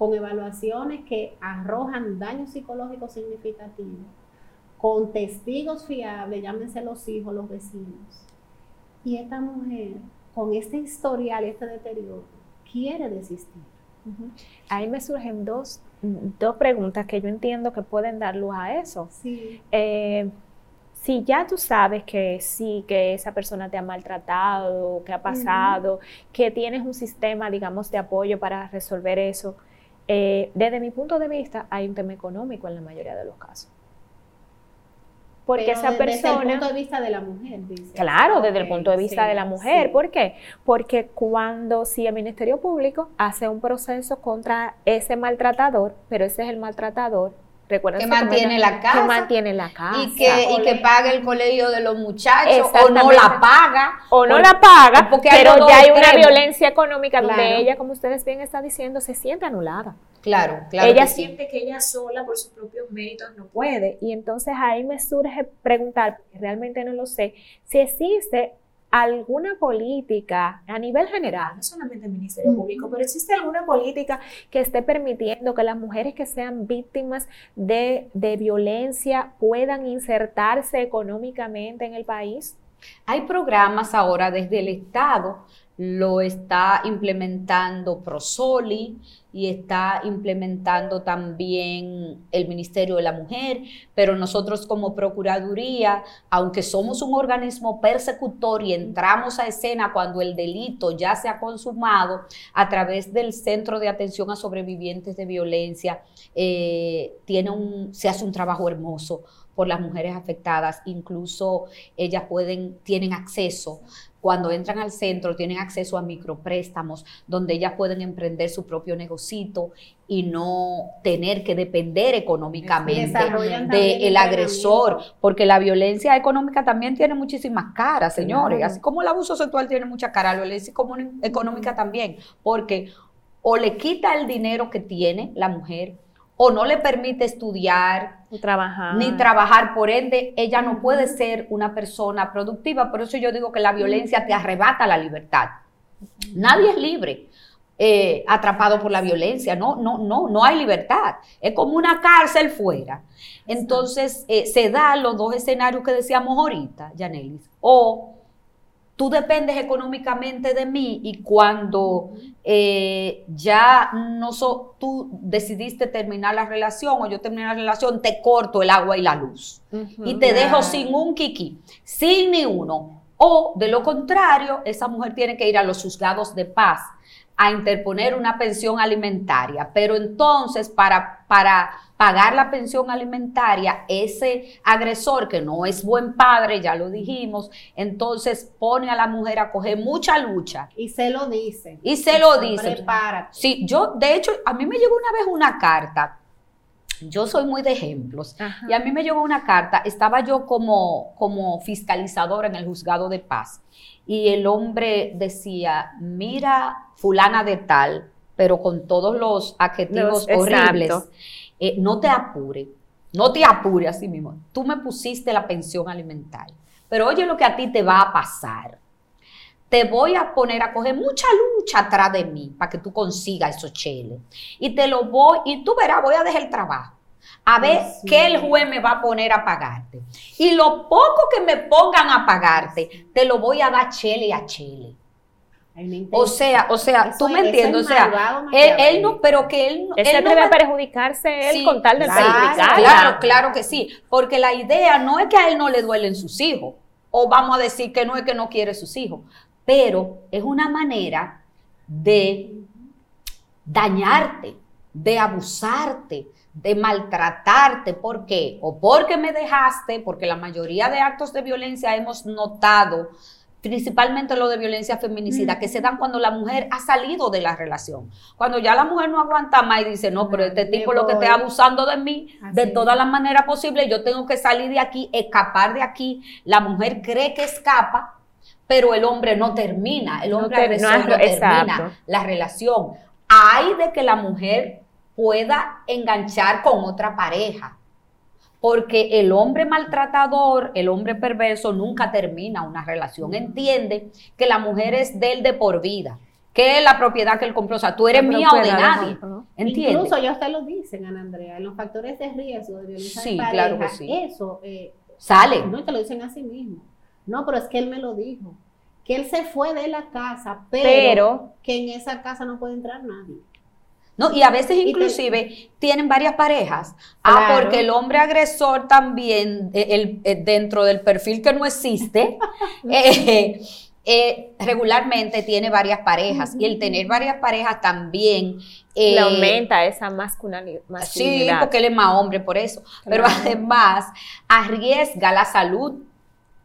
con evaluaciones que arrojan daños psicológicos significativos, con testigos fiables, llámense los hijos, los vecinos. Y esta mujer, con este historial, este deterioro, quiere desistir.
Ahí me surgen dos, dos preguntas que yo entiendo que pueden dar luz a eso.
Sí.
Eh, si ya tú sabes que sí, que esa persona te ha maltratado, que ha pasado, que tienes un sistema, digamos, de apoyo para resolver eso, eh, desde mi punto de vista hay un tema económico en la mayoría de los casos. Porque
Pero
esa
de- Desde el
persona...
punto de vista de la mujer, dice.
Claro, desde el punto de vista
sí,
de la mujer.
sí.
¿Por qué? Porque cuando, si el Ministerio Público hace un proceso contra ese maltratador, pero ese es el maltratador, recuerden
Que mantiene la casa.
Que mantiene la casa.
y que, y que pague el colegio de los muchachos o no la paga.
o no la paga,
porque hay
pero
los
ya hay una violencia económica donde ella, como ustedes bien está diciendo, se siente anulada.
Claro, claro.
ella
que sí.
siente que ella sola por sus propios méritos no puede. Y entonces ahí me surge preguntar, porque realmente no lo sé, si existe alguna política a nivel general, no solamente el Ministerio Público, pero existe alguna política que esté permitiendo que las mujeres que sean víctimas de, de violencia puedan insertarse económicamente en el país.
Hay programas ahora desde el Estado, lo está implementando Prosoli y está implementando también el Ministerio de la Mujer, pero nosotros como Procuraduría, aunque somos un organismo persecutor y entramos a escena cuando el delito ya se ha consumado, a través del Centro de Atención a Sobrevivientes de Violencia, eh, tiene un, se hace un trabajo hermoso por las mujeres afectadas, incluso ellas pueden, tienen acceso cuando entran al centro tienen acceso a micropréstamos donde ellas pueden emprender su propio negocito y no tener que depender económicamente del agresor, porque la violencia económica también tiene muchísimas caras, señores, así como el abuso sexual tiene mucha cara, la violencia económica también, porque o le quita el dinero que tiene la mujer, o no le permite estudiar,
ni trabajar.
ni trabajar, por ende ella no puede ser una persona productiva, por eso yo digo que la violencia te arrebata la libertad. Nadie es libre. Eh, atrapado por la violencia, no, no, no, no hay libertad, es como una cárcel fuera. Entonces eh, se dan los dos escenarios que decíamos ahorita, Janelis, o tú dependes económicamente de mí y cuando eh, ya no so, tú decidiste terminar la relación o yo terminé la relación, te corto el agua y la luz y te dejo sin un kiki, sin ni uno. O de lo contrario, esa mujer tiene que ir a los juzgados de paz a interponer una pensión alimentaria. Pero entonces, para, para pagar la pensión alimentaria, ese agresor que no es buen padre, ya lo dijimos, entonces pone a la mujer a coger mucha lucha.
Y se lo dice.
Y se lo dice.
Prepárate.
Sí, yo, de hecho, a mí me llegó una vez una carta. Yo soy muy de ejemplos. Y a mí me llegó una carta, estaba yo como, como fiscalizadora en el juzgado de paz y el hombre decía, mira fulana de tal, pero con todos los adjetivos horribles, eh, no te apure, no te apure así mismo, tú me pusiste la pensión alimentaria, pero oye lo que a ti te va a pasar. Te voy a poner a coger mucha lucha atrás de mí para que tú consigas esos cheles. Y te lo voy, y tú verás, voy a dejar el trabajo a ver qué el juez me va a poner a pagarte. Y lo poco que me pongan a pagarte, te lo voy a dar chele a chele. O sea, o sea, tú me entiendes, o sea, él, no, pero que él,
él se
no
debe perjudicarse él con tal de
claro, Claro, claro que sí, porque la idea no es que a él no le duelen sus hijos, o vamos a decir que no es que no quiere sus hijos, pero es una manera de dañarte, de abusarte, de maltratarte. ¿Por qué? O porque me dejaste, porque la mayoría de actos de violencia hemos notado, principalmente lo de violencia feminicida, que se dan cuando la mujer ha salido de la relación. Cuando ya la mujer no aguanta más y dice, no, pero este tipo lo que está abusando de mí de todas las maneras posibles, yo tengo que salir de aquí, escapar de aquí. La mujer cree que escapa, pero el hombre no termina, el hombre no, no termina la relación. Hay de que la mujer pueda enganchar con otra pareja. Porque el hombre maltratador, el hombre perverso, nunca termina una relación. Entiende que la mujer es de él de por vida, que es la propiedad que él compró. O sea, tú eres mía o de nadie. ¿Entiende?
Incluso ya usted lo dicen, Ana Andrea, en los factores de riesgo de violencia
sí,
de pareja,
claro que sí.
eso eh,
sale.
No te lo dicen a sí mismo. No, pero es que él me lo dijo. Que él se fue de la casa, pero,
pero
que en esa casa no puede entrar nadie.
¿No? Y a veces inclusive tienen varias parejas. Ah, porque el hombre agresor también, eh, el, eh, dentro del perfil que no existe, eh, regularmente tiene varias parejas. Y el tener varias parejas también...
Le aumenta esa masculinidad.
Sí, porque él es más hombre por eso. Pero además arriesga la salud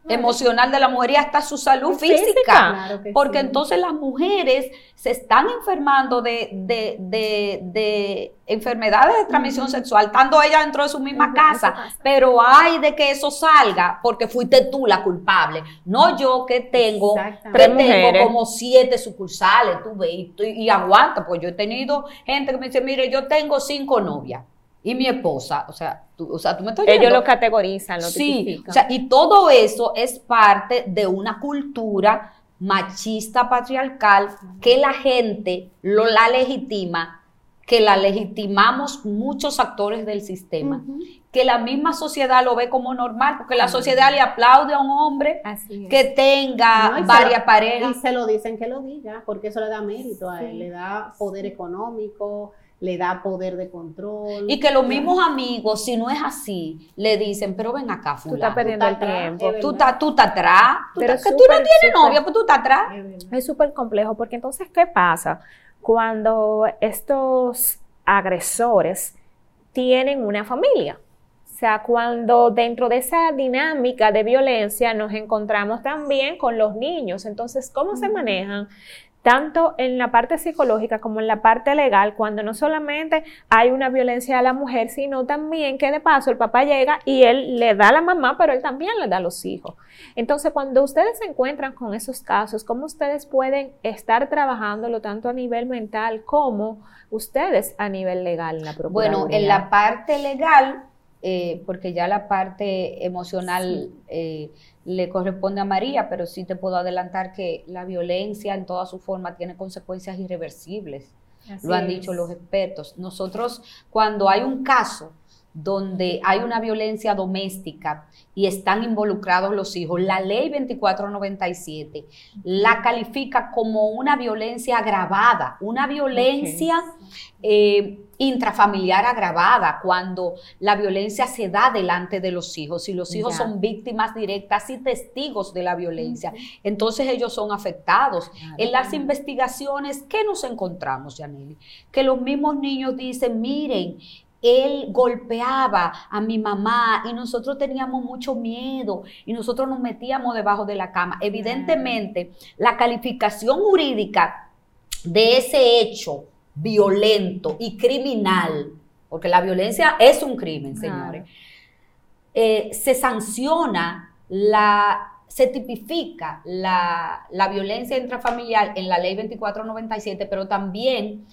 emocional de la mujer y hasta su salud física. porque entonces las mujeres se están enfermando de, de, enfermedades de transmisión sexual, estando ella dentro de su misma casa, pero hay de que eso salga porque fuiste tú la culpable, no yo que tengo, que tengo como siete sucursales, tú ves, y, y aguanta, pues yo he tenido gente que me dice, mire, yo tengo cinco novias y mi esposa, o sea, tú, o sea, tú me estás
Ellos lo categorizan, lo
Sí, o sea, y todo eso es parte de una cultura machista patriarcal que la gente lo la legitima que la legitimamos muchos actores del sistema, que la misma sociedad lo ve como normal, porque la sociedad le aplaude a un hombre que tenga varias parejas.
Y se lo dicen que lo diga, porque eso le da mérito a él, le da poder económico, le da poder de control.
Y que los mismos amigos, si no es así, le dicen, pero ven acá, fulano.
Tú estás perdiendo el tiempo.
Tú estás tú atrás.
Pero
que tú no tienes novia, pues tú estás atrás.
Es súper complejo, porque entonces, ¿qué pasa? Cuando estos agresores tienen una familia. O sea, cuando dentro de esa dinámica de violencia nos encontramos también con los niños. Entonces, ¿cómo se manejan? Tanto en la parte psicológica como en la parte legal, cuando no solamente hay una violencia a la mujer, sino también que de paso el papá llega y él le da a la mamá, pero él también le da a los hijos. Entonces, cuando ustedes se encuentran con esos casos, ¿cómo ustedes pueden estar trabajándolo tanto a nivel mental como ustedes a nivel legal en la Procuraduría?
Bueno, en la parte legal, eh, porque ya la parte emocional eh, le corresponde a María, pero sí te puedo adelantar que la violencia en toda su forma tiene consecuencias irreversibles. Lo han dicho los expertos. Nosotros, cuando hay un caso donde hay una violencia doméstica y están involucrados los hijos, la ley 2497 la califica como una violencia agravada, una violencia eh, intrafamiliar agravada, cuando la violencia se da delante de los hijos y los hijos son víctimas directas y testigos de la violencia. Entonces ellos son afectados. En las investigaciones, ¿qué nos encontramos, Yaneli? Que los mismos niños dicen, miren, él golpeaba a mi mamá y nosotros teníamos mucho miedo y nosotros nos metíamos debajo de la cama. Evidentemente, la calificación jurídica de ese hecho violento y criminal, porque la violencia es un crimen, señores, eh, se sanciona la se tipifica la, la, violencia intrafamiliar en la ley 2497, pero también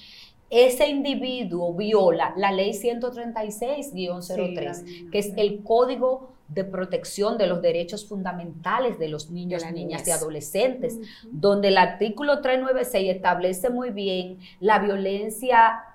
ese individuo viola la ley 136-03, que es el código de protección de los derechos fundamentales de los niños, niñas y adolescentes, donde el artículo 396 establece muy bien la violencia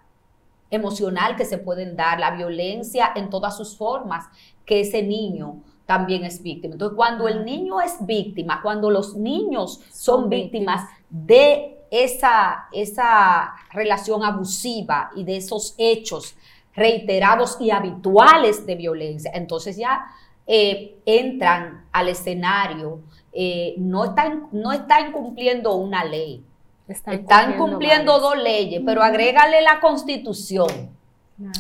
emocional que se pueden dar, la violencia en todas sus formas que ese niño también es víctima. Entonces, cuando el niño es víctima, cuando los niños son, víctimas de esa, esa relación abusiva y de esos hechos reiterados y habituales de violencia, entonces ya eh, entran al escenario, eh, no, están, no están incumpliendo una ley, están, cumpliendo, dos leyes, pero agrégale la constitución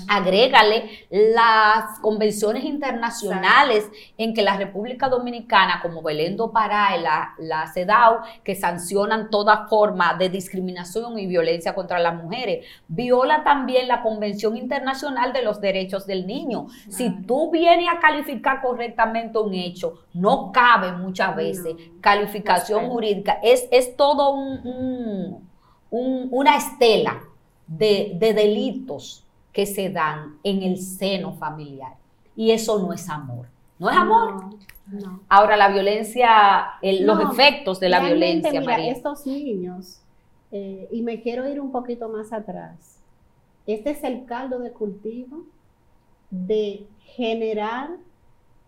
Agrégale las convenciones internacionales en que la República Dominicana, como Belén do Pará y la, la CEDAW, que sancionan toda forma de discriminación y violencia contra las mujeres, viola también la Convención Internacional de los Derechos del Niño. Si tú vienes a calificar correctamente un hecho, no cabe muchas veces calificación jurídica. Es, es todo un, una estela de, de delitos que se dan en el seno familiar. Y eso no es amor. No es amor. Ahora, la violencia, los efectos de la violencia,
mira, Estos niños, eh, y me quiero ir un poquito más atrás. Este es el caldo de cultivo de generar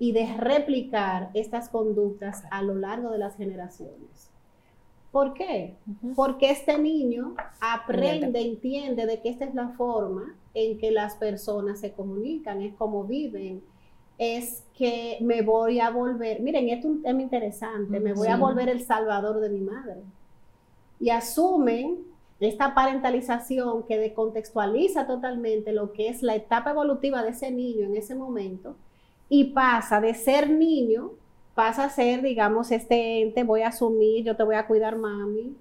y de replicar estas conductas a lo largo de las generaciones. ¿Por qué? Porque este niño aprende, entiende de que esta es la forma en que las personas se comunican, es como viven, es que me voy a volver, miren, esto es un tema interesante, me voy a volver el salvador de mi madre. Y asumen esta parentalización que decontextualiza totalmente lo que es la etapa evolutiva de ese niño en ese momento y pasa de ser niño pasa a ser, digamos, este ente, voy a asumir, yo te voy a cuidar, mami.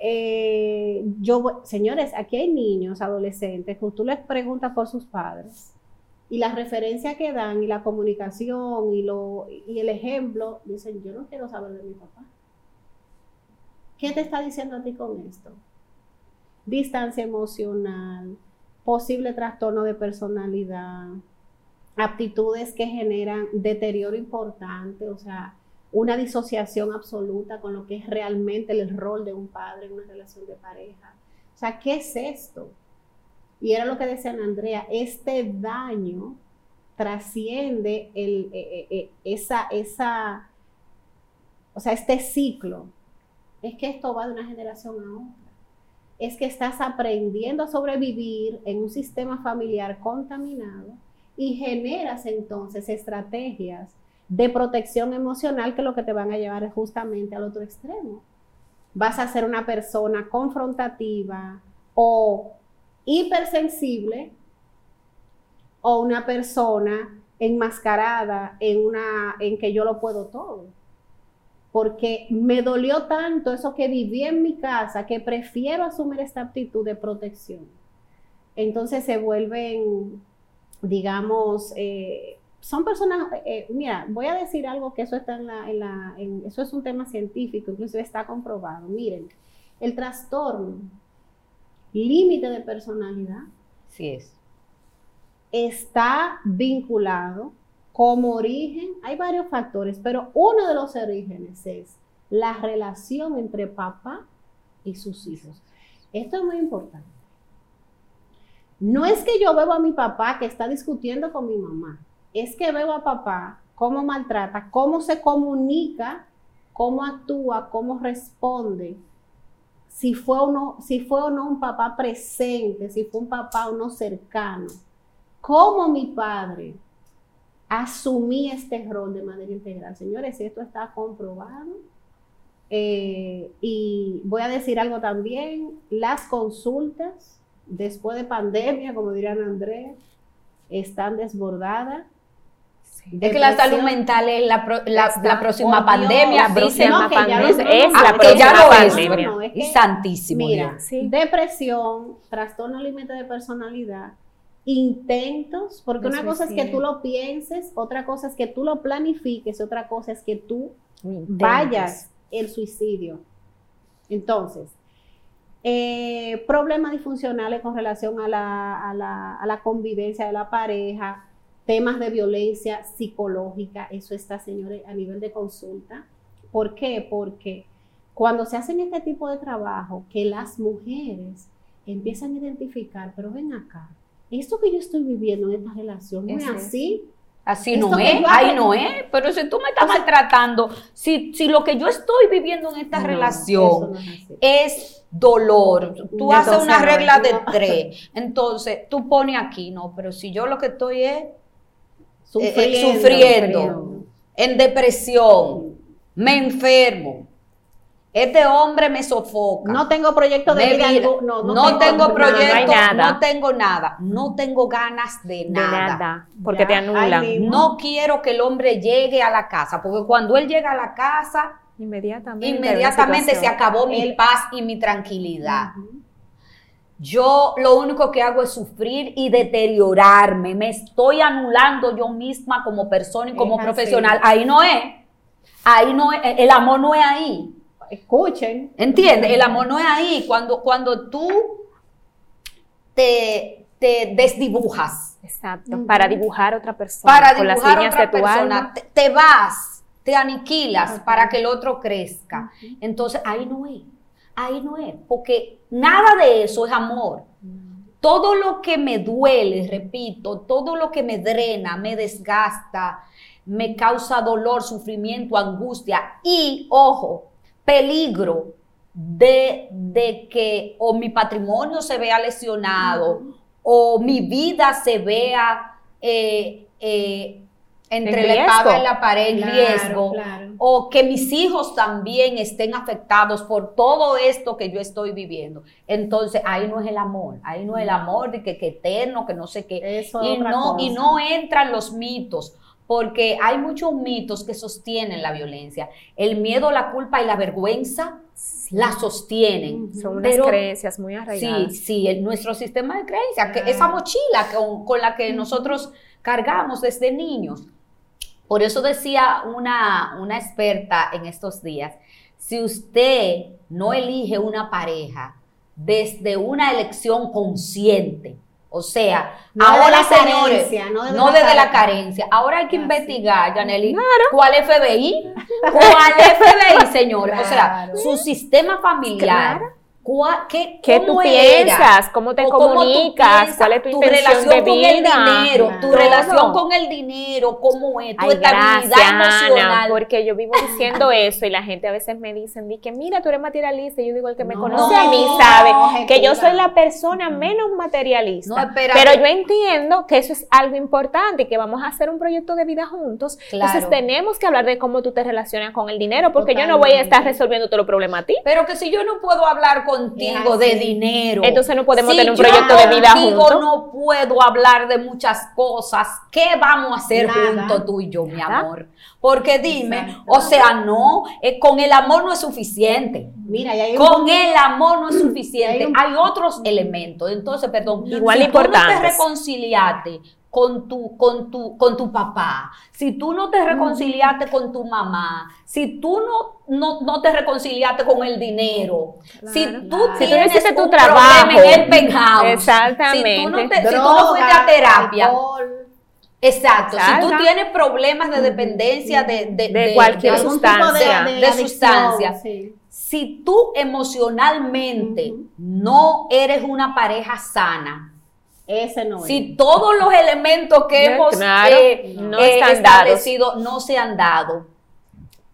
Eh, yo, señores, aquí hay niños, adolescentes, que tú les preguntas por sus padres y la referencia que dan y la comunicación y, lo, y el ejemplo, dicen, yo no quiero saber de mi papá. ¿Qué te está diciendo a ti con esto? Distancia emocional, posible trastorno de personalidad, aptitudes que generan deterioro importante, o sea, una disociación absoluta con lo que es realmente el rol de un padre en una relación de pareja. O sea, ¿qué es esto? Y era lo que decía Andrea, este daño trasciende el, eh, eh, eh, esa, esa, o sea, este ciclo. Es que esto va de una generación a otra. Es que estás aprendiendo a sobrevivir en un sistema familiar contaminado y generas entonces estrategias de protección emocional que lo que te van a llevar es justamente al otro extremo. Vas a ser una persona confrontativa o hipersensible o una persona enmascarada en una en que yo lo puedo todo. Porque me dolió tanto eso que viví en mi casa que prefiero asumir esta actitud de protección. Entonces se vuelven, digamos, eh, son personas, eh, mira, voy a decir algo que eso está en la, en la eso es un tema científico, inclusive está comprobado. Miren, el trastorno, límite de personalidad.
Sí es
está vinculado como origen, hay varios factores, pero uno de los orígenes es la relación entre papá y sus hijos. Esto es muy importante. No es que yo veo a mi papá que está discutiendo con mi mamá, es que veo a papá cómo maltrata, cómo se comunica, cómo actúa, cómo responde, si fue, uno, si fue o no un papá presente, si fue un papá o no cercano cómo mi padre asumí este rol de manera integral. Señores, esto está comprobado. Eh, y voy a decir algo también, las consultas después de pandemia, como dirían Andrés, están desbordadas.
Es que la salud mental es la, la, próxima pandemia,
dicen
no,
que ya es, es
ah,
la
que ya lo
pandemia.
es. santísimo.
Mira, depresión, trastorno límite de personalidad, intentos, porque una cosa es que tú lo pienses, otra cosa es que tú lo planifiques, otra cosa es que tú vayas el suicidio. Entonces, eh, problemas disfuncionales con relación a la, a, la, a la, convivencia de la pareja, temas de violencia psicológica, eso está, señores, a nivel de consulta. ¿Por qué? Porque cuando se hacen este tipo de trabajo, que las mujeres empiezan a identificar, pero ven acá, esto que yo estoy viviendo en esta relación no es, así.
Así no es, ahí no es, pero si tú me estás maltratando, si, si lo que yo estoy viviendo en esta relación es, dolor, tú haces una regla de tres, entonces tú pones aquí, no, pero si yo lo que estoy es eh, eh, sufriendo. en depresión, me enfermo, este hombre me sofoca.
No tengo proyecto de vida.
No, no, tengo, proyecto, no, tengo nada. No tengo ganas de nada. De nada,
porque te anulan.
No quiero que el hombre llegue a la casa, porque cuando él llega a la casa,
inmediatamente,
inmediatamente se acabó mi paz y mi tranquilidad. Yo lo único que hago es sufrir y deteriorarme. Me estoy anulando yo misma como persona y como profesional. Ahí no es. Ahí no es. El amor no es ahí
escuchen.
¿Entiendes? El amor no es ahí. Cuando, cuando tú te, te desdibujas.
Exacto. Para dibujar a otra persona.
Para dibujar a otra persona. Te, vas, te aniquilas para que el otro crezca. Entonces ahí no es. Ahí no es. Porque nada de eso es amor. Todo lo que me duele, repito, todo lo que me drena, me desgasta, me causa dolor, sufrimiento, angustia y, ojo, peligro de, que o mi patrimonio se vea lesionado o mi vida se vea eh, eh, entre la espada y la pared en riesgo, o que mis hijos también estén afectados por todo esto que yo estoy viviendo. Entonces, ahí no es el amor, ahí no es el amor de que, que eterno, que no sé qué. y, no, y no entran los mitos porque hay muchos mitos que sostienen la violencia. El miedo, la culpa y la vergüenza la sostienen.
Son unas creencias muy arraigadas.
Sí, sí, nuestro sistema de creencias, que esa mochila con, la que nosotros cargamos desde niños. Por eso decía una, una experta en estos días, si usted no elige una pareja desde una elección consciente, o sea, ahora, señores, no, desde, la, carencia. Ahora hay que investigar, Janely, ¿cuál FBI? ¿Cuál FBI, señores? O sea, su sistema familiar, cua- qué,
¿Qué
cómo
tú
era,
piensas? ¿Cómo te
o cómo tú
comunicas?
piensas,
¿Cuál es tu intención
relación
de
con el
vida?
dinero, tu relación con el dinero, cómo es, tu
Ay,
estabilidad
gracias, Ana,
emocional.
porque yo vivo diciendo eso y la gente a veces me dicen, di que mira, tú eres materialista. Y yo digo, el que me
No,
conoce a mí sabe que yo soy la persona menos materialista. Pero yo entiendo que eso es algo importante y que vamos a hacer un proyecto de vida juntos.
Claro.
Entonces tenemos que hablar de cómo tú te relacionas con el dinero, porque yo no voy a estar resolviendo todos los problemas a ti.
Pero que si yo no puedo hablar contigo de dinero.
Entonces no podemos
si
tener un proyecto de vida
contigo
juntos.
no puedo hablar de muchas cosas. ¿Qué vamos a hacer juntos tú y yo, mi
Nada.
amor? Porque dime,
Exacto.
o sea, no, eh, con el amor no es suficiente.
Mira, hay un
Con el amor no es suficiente.
hay un-
Hay otros elementos. Entonces, perdón,
Igual
si tú no te reconciliaste con tu, con tu, con tu papá, si tú no te reconciliaste con tu mamá, si tú no, no, no te reconciliaste con el dinero, si tú
claro.
Si tú no
tienes
hiciste tu
un
trabajo.
en el penthouse,
Exactamente.
si tú no, te- si tú no
droga,
fuiste a terapia,
alcohol,
exacto, si tú
Exacto.
tienes problemas de dependencia de, de,
De cualquier
de-
de-
sustancia,
de,
sustancia.
sí.
si tú emocionalmente no eres una pareja sana,
Ese no
si
es.
todos los elementos que
No,
hemos
claro,
eh,
no
eh,
están
establecido no se han dado,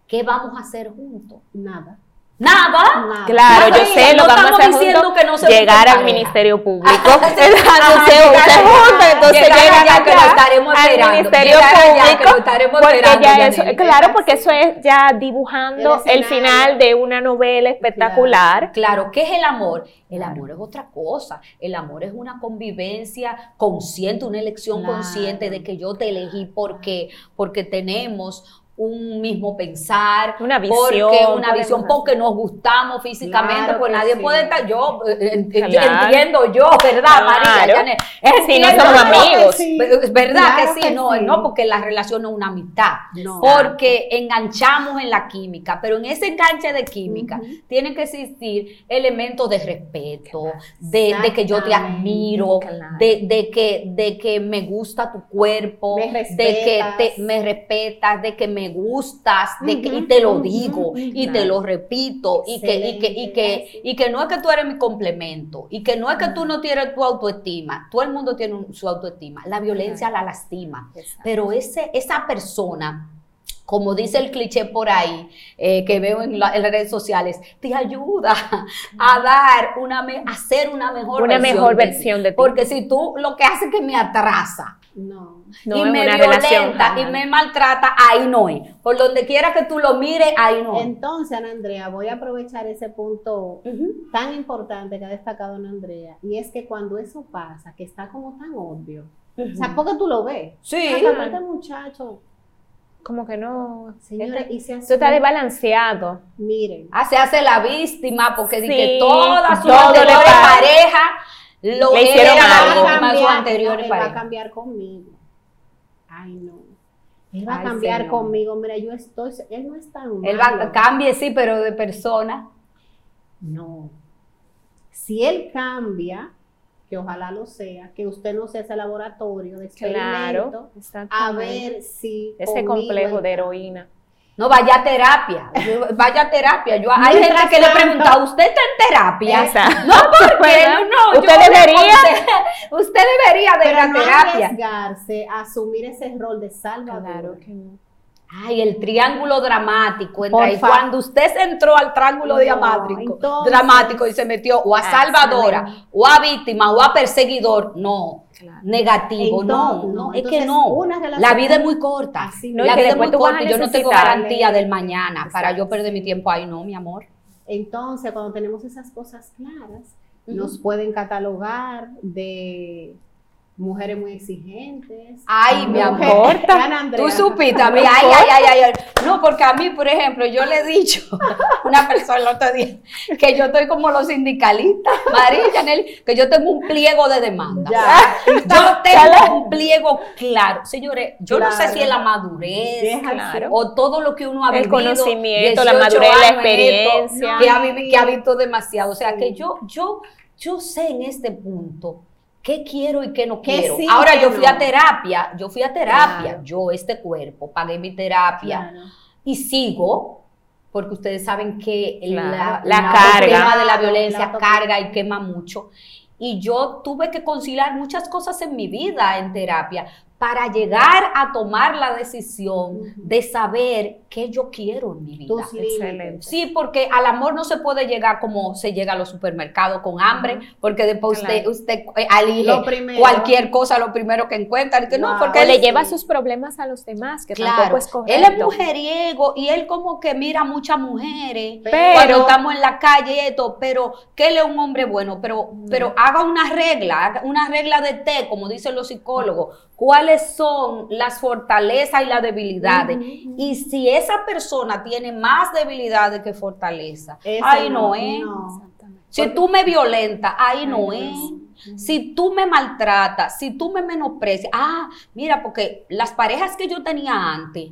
¿qué vamos a hacer juntos?
Nada.
Nada.
Nada.
Claro, yo sé
no
lo que vamos a hacer
diciendo
juntos,
que no se
llegar al. Ministerio Público.
Ajá,
Entonces, se llegan
allá, que lo estaremos
al
esperando,
Ministerio
que lo
Público,
estaremos
porque
esperando,
ya eso,
Yaneli.
claro, porque eso es ya dibujando
El
final de una novela espectacular.
Claro, ¿qué es el amor? El amor es otra cosa. El amor es una convivencia consciente, una elección
Claro.
consciente de que yo te elegí porque, porque tenemos un mismo pensar,
Una
porque
visión,
una visión, porque nos gustamos físicamente,
Claro
pues
que
nadie
sí.
puede estar, yo eh, eh,
Claro.
entiendo yo, ¿verdad,
Claro.
María? Janet?
Si no somos amigos.
Sí.
Es verdad
Claro
que sí,
que
no,
sí.
no, porque la relación no es una amistad
No.
porque enganchamos en la química, pero en ese enganche de química tienen que existir elementos de respeto, de, de que yo te admiro,
Claro.
de, de que, de que me gusta tu cuerpo, de que te, me respetas, de que me gustas, de que, y te lo digo, y te lo repito, y que, y, que, y, que, y que no es que tú eres mi complemento, y que no es que tú no tienes tu autoestima, todo el mundo tiene un- su autoestima, la violencia la lastima. Pero ese, esa persona, como dice el cliché por ahí, eh, que veo en, la- en las redes sociales, te ayuda a dar una, me- a hacer una mejor
Una
versión
mejor versión de ti.
Porque si tú lo que haces es que me atrasa
No.
No
y me
relación.
violenta y me maltrata, ahí no es. Por donde quiera que tú lo mires, ahí no es.
Entonces, Ana Andrea, voy a aprovechar ese punto tan importante que ha destacado Ana Andrea, y es que cuando eso pasa, que está como tan obvio, o sea, porque tú lo ves.
Sí.
Pero este muchacho,
Como que no.
señores,
este-
y se
Esto está desbalanceado.
Miren,
Ah, se hace la víctima porque
Sí,
que toda su
todo
anterior
le pasa.
pareja lo
Le hicieron algo.
su
cambiar,
anterior
él va a cambiar conmigo. Ay, no. Él va
Ay,
a cambiar
señor.
conmigo. Mira, yo estoy, él no es tan
Él va, cambie, sí, pero de persona.
No. Si él cambia, que ojalá lo sea, que usted no sea ese laboratorio de experimento,
Claro.
a ver si
Ese complejo de heroína.
No, vaya a terapia. Yo- Vaya a terapia. Yo, hay
Mientras
gente que le
tanto-
pregunta, ¿usted está en terapia?
Exacto.
No, porque no,
¿Usted
le
debería?
Usted debería de
Pero
la
no
terapia.
arriesgarse a asumir ese rol de salvador.
Claro que no.
Ay, el triángulo dramático.
fa-
cuando usted se entró al triángulo
No,
dramático,
entonces-
dramático y se metió o a salvadora,
Excelente.
o a víctima, o a perseguidor, no.
Claro.
Negativo, no,
Entonces,
no,
no.
es que
Entonces,
no.
una
La vida es muy corta.
Así
No,
la vida es muy corta y yo no tengo garantía del mañana para yo perder mi tiempo ahí, no, mi amor.
Entonces, cuando tenemos esas cosas claras, nos pueden catalogar de mujeres muy exigentes.
Ay, mi amor.
Ana Andrea.
Tú supiste a mí, ay, ay, ay, ay, ay. No, porque a mí, por ejemplo, yo le he dicho a una persona el otro día que yo estoy como los sindicalistas, María Janel, que yo tengo un pliego de demanda.
Ya.
Yo tengo un pliego claro. Señores, yo no sé si es la madurez
Es
Claro.
o todo lo que uno ha
El
vivido.
conocimiento, la
18
madurez, la
años
experiencia.
que, ha, vivi- que ha visto demasiado. O sea,
Sí.
que yo, yo, yo sé en este punto qué quiero y qué no quiero.
sí,
Ahora yo fui
no.
a terapia, yo fui a terapia,
Claro.
yo este cuerpo, pagué mi terapia
Claro.
y sigo porque ustedes saben que
Claro,
la,
la
la-
carga.
el tema de la violencia carga y quema mucho. Y yo tuve que conciliar muchas cosas en mi vida en terapia para llegar a tomar la decisión de saber qué yo quiero en mi vida.
Tus límites.
Excelente.
Sí, porque al amor no se puede llegar como se llega a los supermercados con hambre, porque después
Claro.
usted, usted eh, elige cualquier cosa, lo primero que encuentra. que no, porque él
le lleva sus problemas a los demás, que tampoco
Claro,
es
él es mujeriego y él como que mira a muchas mujeres
Pero-
cuando estamos en la calle y esto, pero que él es un hombre bueno, pero, pero haga una regla, haga una regla de té, como dicen los psicólogos, cuáles son las fortalezas y las debilidades. Y si esa persona tiene más debilidades que fortaleza, ahí no, es.
no.
Si tú me violentas, ahí no es. Si tú me maltratas, si tú me menosprecias, ah, mira, porque las parejas que yo tenía antes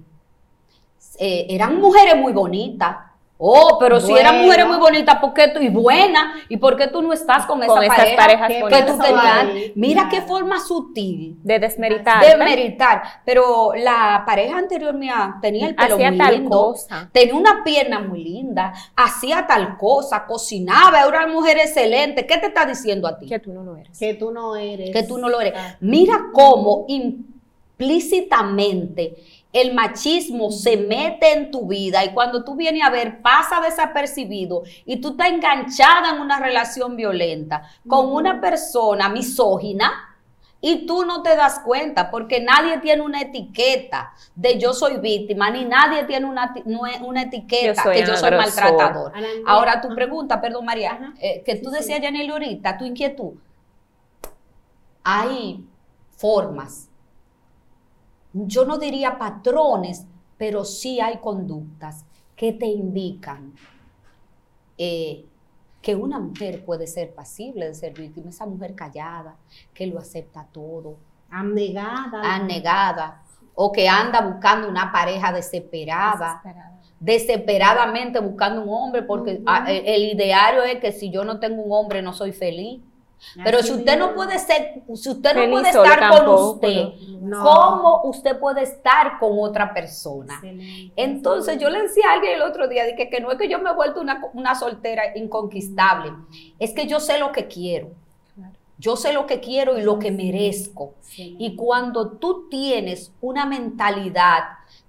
eh, eran mujeres muy bonitas. Oh, pero si eran mujeres muy bonitas, ¿por qué tú y buena? ¿Y por qué tú no estás con,
Con
esa
esas
pareja
parejas
¿Qué
que tú tenías? Mira qué forma sutil
De desmeritar.
de meritar. Pero la pareja anterior mía tenía el pelo
Hacía
muy
tal
lindo,
cosa.
tenía una pierna muy linda, hacía tal cosa, cocinaba, era una mujer excelente. ¿Qué te está diciendo a ti?
Que tú no lo eres.
Que tú no eres.
que tú no lo eres. Mira cómo implícitamente el machismo se mete en tu vida y cuando tú vienes a ver pasa desapercibido y tú estás enganchada en una relación violenta con una persona misógina y tú no te das cuenta porque nadie tiene una etiqueta de yo soy víctima ni nadie tiene una, una etiqueta
Yo
que yo soy maltratador. Ahora tu pregunta, perdón María, eh, que tú
Sí,
decías,
sí.
Yaneli, ahorita, tu inquietud. Hay formas, yo no diría patrones, pero sí hay conductas que te indican eh, que una mujer puede ser pasible de ser víctima, esa mujer callada, que lo acepta todo,
Abnegada.
anegada, o que anda buscando una pareja desesperada. Desesperadamente buscando un hombre porque ah, el, el ideario es que si yo no tengo un hombre no soy feliz. Pero
Así
si usted no puede ser, si usted no puede estar con usted,
no.
¿cómo usted puede estar con otra persona?
Excelente.
Entonces yo le decía a alguien el otro día dije que no es que yo me he vuelto una, una soltera inconquistable, es que yo sé lo que quiero. Yo sé lo que quiero y lo que merezco. Y cuando tú tienes una mentalidad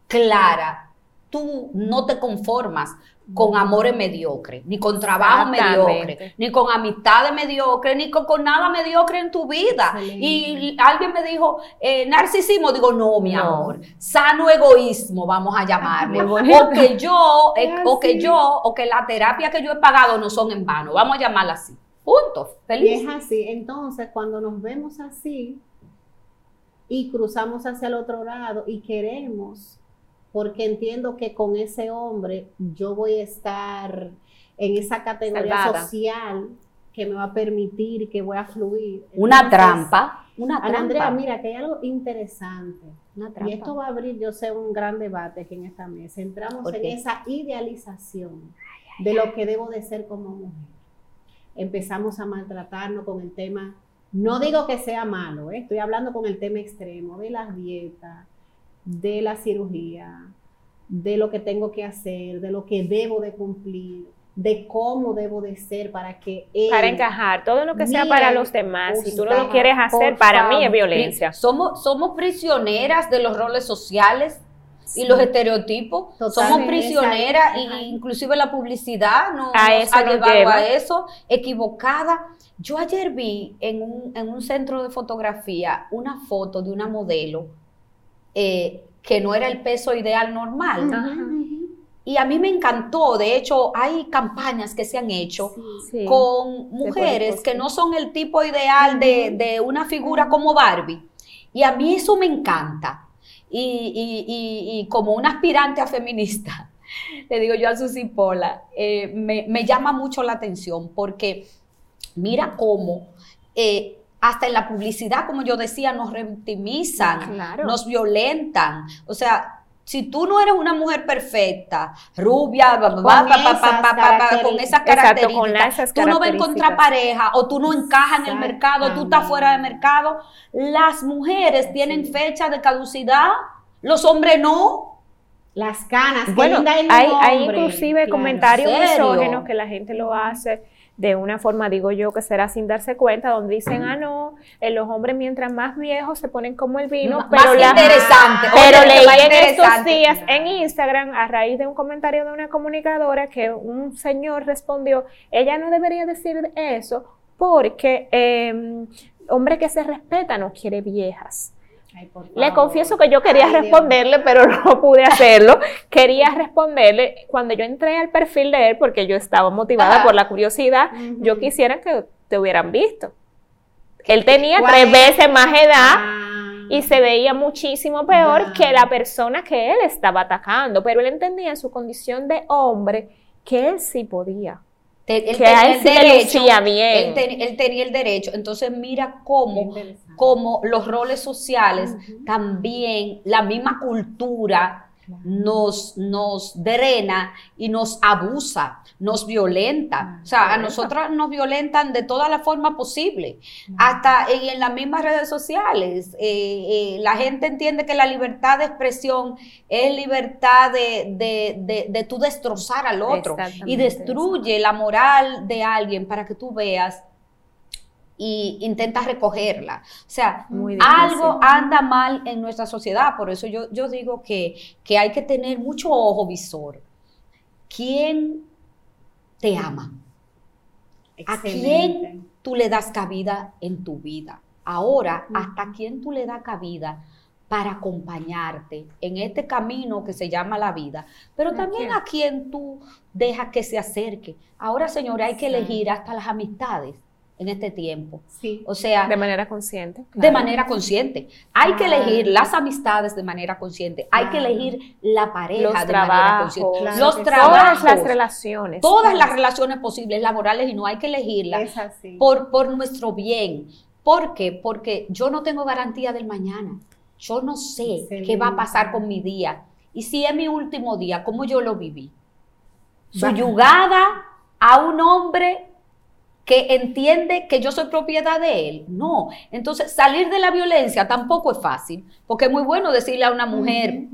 clara, tú no te conformas con amores mediocres, ni con trabajo mediocre, ni con amistades mediocres, ni con, con nada mediocre en tu vida. Y alguien me dijo, eh, narcisismo, digo, no, mi
No.
amor, sano egoísmo, vamos a llamarle. O que yo, eh, o que yo, o que la terapia que yo he pagado no son en vano, vamos a llamarla así. Punto.
Y
Feliz.
es así. Entonces, cuando nos vemos así y cruzamos hacia el otro lado y queremos, porque entiendo que con ese hombre yo voy a estar en esa categoría
Salvada.
social que me va a permitir y que voy a fluir.
Una
Entonces,
trampa. Una
Ana
trampa.
Andrea, mira que hay algo interesante.
Una
Y
trampa.
esto va a abrir, yo sé, un gran debate aquí en esta mesa. Entramos
¿Por
en esa idealización de lo que debo de ser como mujer. Empezamos a maltratarnos con el tema, no digo que sea malo, ¿eh? estoy hablando con el tema extremo de las dietas, de la cirugía, de lo que tengo que hacer, de lo que debo de cumplir, de cómo debo de ser para que él...
Para encajar, todo lo que sea para los demás, si tú no lo quieres hacer, para mí es violencia.
Somos, somos prisioneras de los roles sociales y los estereotipos. Somos prisioneras y inclusive la publicidad nos,
A
nos
eso
ha
nos
llevado
lleva.
a eso, equivocada. Yo ayer vi en un, en un centro de fotografía una foto de una modelo eh, que no era el peso ideal normal. Y a mí me encantó, de hecho hay campañas que se han hecho
Sí.
con mujeres que no son el tipo ideal de, de una figura como Barbie. Y a mí eso me encanta. Y, y- y- y como una aspirante a feminista, le digo yo a Susi Pola, eh, me, me llama mucho la atención porque mira cómo eh, hasta en la publicidad, como yo decía, nos revictimizan,
Claro.
nos violentan. O sea, si tú no eres una mujer perfecta, rubia,
Con
ba,
esas
ba, ba, ba, con esas
Exacto,
características,
con esas
tú no vas a encontrar pareja o tú no encajas en el mercado, tú estás fuera de mercado. Las mujeres tienen fecha de caducidad, los hombres no.
Las canas,
Bueno,
linda es el
hay, hay inclusive
Claro.
comentarios misógenos que la gente lo hace de una forma, digo yo, que será sin darse cuenta, donde dicen, ah, no, eh, los hombres mientras más viejos se ponen como el vino,
Más
pero la-
interesante.
Pero
Oye,
leí
más
en estos días en Instagram, a raíz de un comentario de una comunicadora, que un señor respondió, ella no debería decir eso porque eh, hombre que se respeta no quiere viejas.
Ay,
Le confieso que yo quería
Ay, Dios.
responderle, pero no pude hacerlo. Quería responderle cuando yo entré al perfil de él, porque yo estaba motivada
Ajá.
por la curiosidad, yo quisiera que te hubieran visto. Él tenía
¿Cuál
tres
es?
veces más edad
Ah.
y se veía muchísimo peor que la persona que él estaba atacando, pero él entendía en su condición de hombre que él sí podía.
Te- él
que a
tenía
él
el derecho,
bien.
Él, ten- él tenía el derecho. Entonces mira cómo, Cómo los roles sociales, también la misma cultura nos, nos drena y nos abusa, nos violenta. O sea, a nosotros nos violentan de todas las formas posibles. Hasta en, en las mismas redes sociales. eh, eh, la gente entiende que la libertad de expresión es libertad de, de, de, de tú destrozar al otro y destruye la moral de alguien para que tú veas y intentas recogerla. O sea, algo anda mal en nuestra sociedad. Por eso yo, yo digo que, que hay que tener mucho ojo visor. ¿Quién te ama? ¿A quién tú le das cabida en tu vida? Ahora, ¿hasta quién tú le das cabida para acompañarte en este camino que se llama la vida? Pero también a quién tú dejas que se acerque. Ahora, señora, hay que elegir hasta las amistades en este tiempo.
Sí.
O sea,
De manera consciente.
de manera consciente. Hay que elegir las amistades de manera consciente. Hay que elegir la pareja
Los
de manera
trabajos,
consciente.
Claro
los trabajos.
todas las relaciones.
Todas las relaciones posibles, laborales y no hay que elegirlas
Es así.
por, por nuestro bien. ¿Por qué? Porque yo no tengo garantía del mañana. Yo no sé qué va a pasar con mi día. Y si es mi último día, ¿cómo yo lo viví? Suyugada a un hombre que entiende que yo soy propiedad de él. No. Entonces, salir de la violencia tampoco es fácil, porque es muy bueno decirle a una mujer,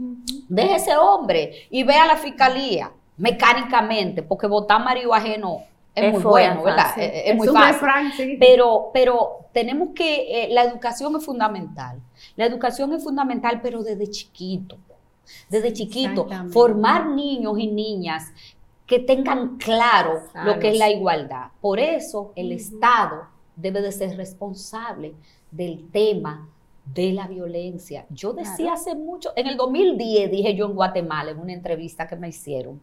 deje ese hombre y ve a la fiscalía mecánicamente, porque votar marido ajeno es,
Es
muy bueno, ¿verdad?
fácil.
Es, es muy fácil.
sí.
Pero, pero tenemos que, eh, la educación es fundamental. La educación es fundamental, pero desde chiquito. Desde chiquito. Formar niños y niñas que tengan claro lo que es la igualdad. Por eso el Estado debe de ser responsable del tema de la violencia. Yo decía hace mucho, en el 2010 dije yo en Guatemala, en una entrevista que me hicieron,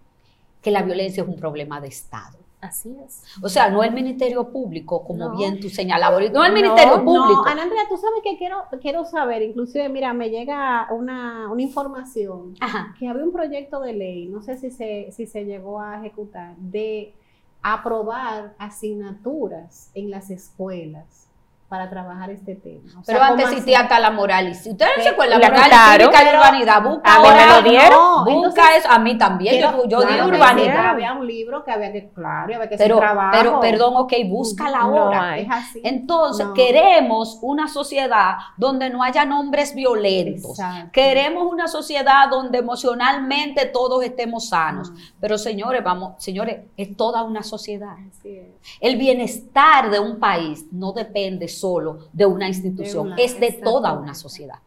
que la violencia es un problema de Estado.
Así es.
O sea, no el Ministerio Público, como
No.
bien tú señalabas, no el Ministerio
No,
Público.
No, Ana Andrea, tú sabes que quiero, quiero saber, inclusive, mira, me llega una, una información
Ajá.
que había un proyecto de ley, no sé si se, si se llegó a ejecutar, de aprobar asignaturas en las escuelas para trabajar este tema. O sea,
Pero
¿cómo
antes existía hasta la moral y si ustedes no se acuerdan,
La
la moral y urbanidad, busca
A mí me
ahora,
lo dieron.
No,
busca
entonces,
eso, a mí también, yo,
quiero-
yo
claro
digo
que
urbanidad.
Había un libro que había que, claro, había que
Pero,
trabajo.
pero, perdón, ok, búscala
No
ahora.
hay.
Es así.
Entonces,
No.
queremos una sociedad donde no haya nombres violentos.
Exacto.
Queremos una sociedad donde emocionalmente todos estemos sanos.
Ah.
Pero señores, vamos, señores, es toda una sociedad.
Así es.
El bienestar de un país no depende solo de una institución,
una-
es de toda una sociedad.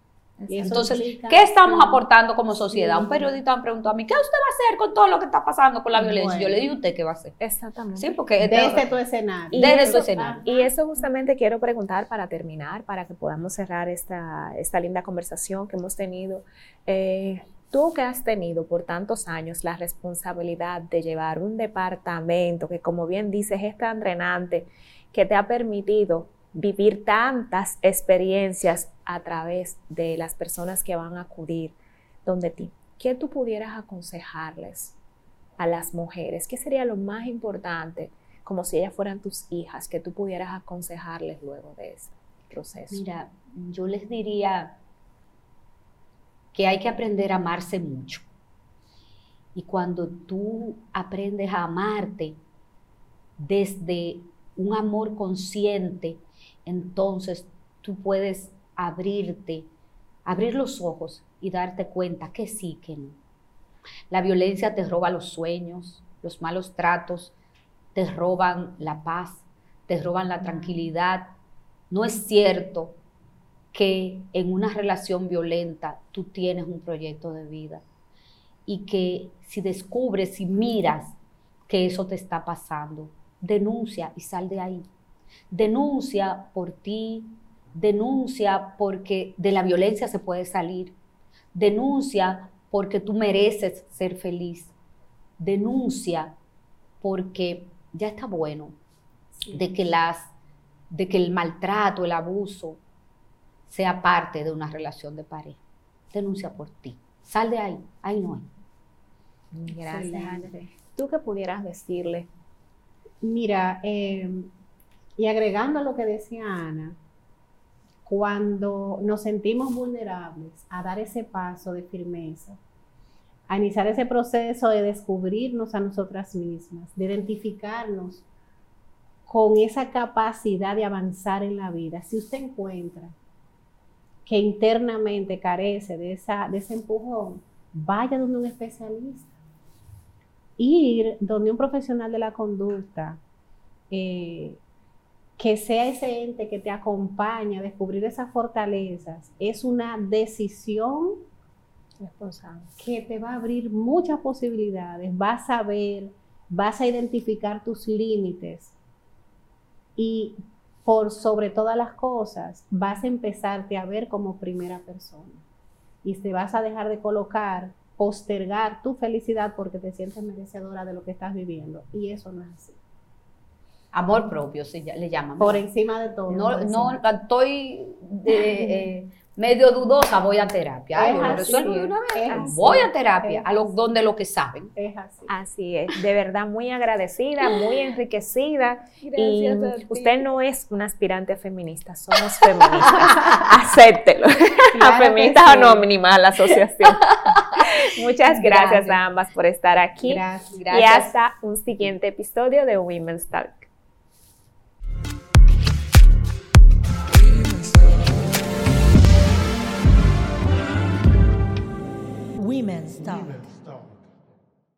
Entonces, ¿qué estamos aportando como sociedad?
Sí.
Un periodista me preguntó a mí, ¿qué usted va a hacer con todo lo que está pasando con la violencia? Yo le dije, ¿usted qué va a hacer?
Exactamente.
Sí, porque este-
Desde tu escenario.
Desde
eso-
tu escenario.
Y eso justamente quiero preguntar para terminar, para que podamos cerrar esta, esta linda conversación que hemos tenido. Eh, tú que has tenido por tantos años la responsabilidad de llevar un departamento que, como bien dices, es tan drenante, que te ha permitido vivir tantas experiencias a través de las personas que van a acudir donde ti. ¿Qué tú pudieras aconsejarles a las mujeres? ¿Qué sería lo más importante, como si ellas fueran tus hijas, que tú pudieras aconsejarles luego de ese proceso?
Mira, yo les diría que hay que aprender a amarse mucho. Y cuando tú aprendes a amarte desde un amor consciente, entonces tú puedes abrirte, abrir los ojos y darte cuenta que sí, que no. La violencia te roba los sueños, los malos tratos, te roban la paz, te roban la tranquilidad. No es cierto que en una relación violenta tú tienes un proyecto de vida y que si descubres y miras que eso te está pasando, denuncia y sal de ahí. Denuncia por ti, denuncia porque de la violencia se puede salir. Denuncia porque tú mereces ser feliz. Denuncia porque ya está bueno de que las de que el maltrato, el abuso sea parte de una relación de pareja. Denuncia por ti. Sal de ahí, ahí no hay.
Gracias, André. ¿Tú qué pudieras decirle?
Mira, eh, y agregando a lo que decía Ana, cuando nos sentimos vulnerables a dar ese paso de firmeza, a iniciar ese proceso de descubrirnos a nosotras mismas, de identificarnos con esa capacidad de avanzar en la vida. Si usted encuentra que internamente carece de, esa, de ese empujón, vaya donde un especialista. Ir donde un profesional de la conducta, eh, que sea ese ente que te acompaña a descubrir esas fortalezas, es una decisión responsable. que te va a abrir muchas posibilidades, vas a ver, vas a identificar tus límites y por sobre todas las cosas vas a empezarte a ver como primera persona. Y te vas a dejar de colocar, postergar tu felicidad porque te sientes merecedora de lo que estás viviendo. Y eso no es así.
Amor propio se le llaman.
Por encima de todo.
No, no estoy de, eh, medio dudosa, voy a terapia. Ay, yo lo
así,
resuelvo de una vez.
es así.
Voy a terapia, a lo, donde lo que saben.
Es así.
Así es, de verdad muy agradecida, muy enriquecida. y
Gracias a ti.
usted no es una aspirante feminista, somos feministas. Acéptelo.
Claro
a feministas
sí.
anónima, la asociación. Muchas gracias,
Gracias.
a ambas por estar aquí.
Gracias.
Y hasta un siguiente episodio de Women's Talk. women's talk.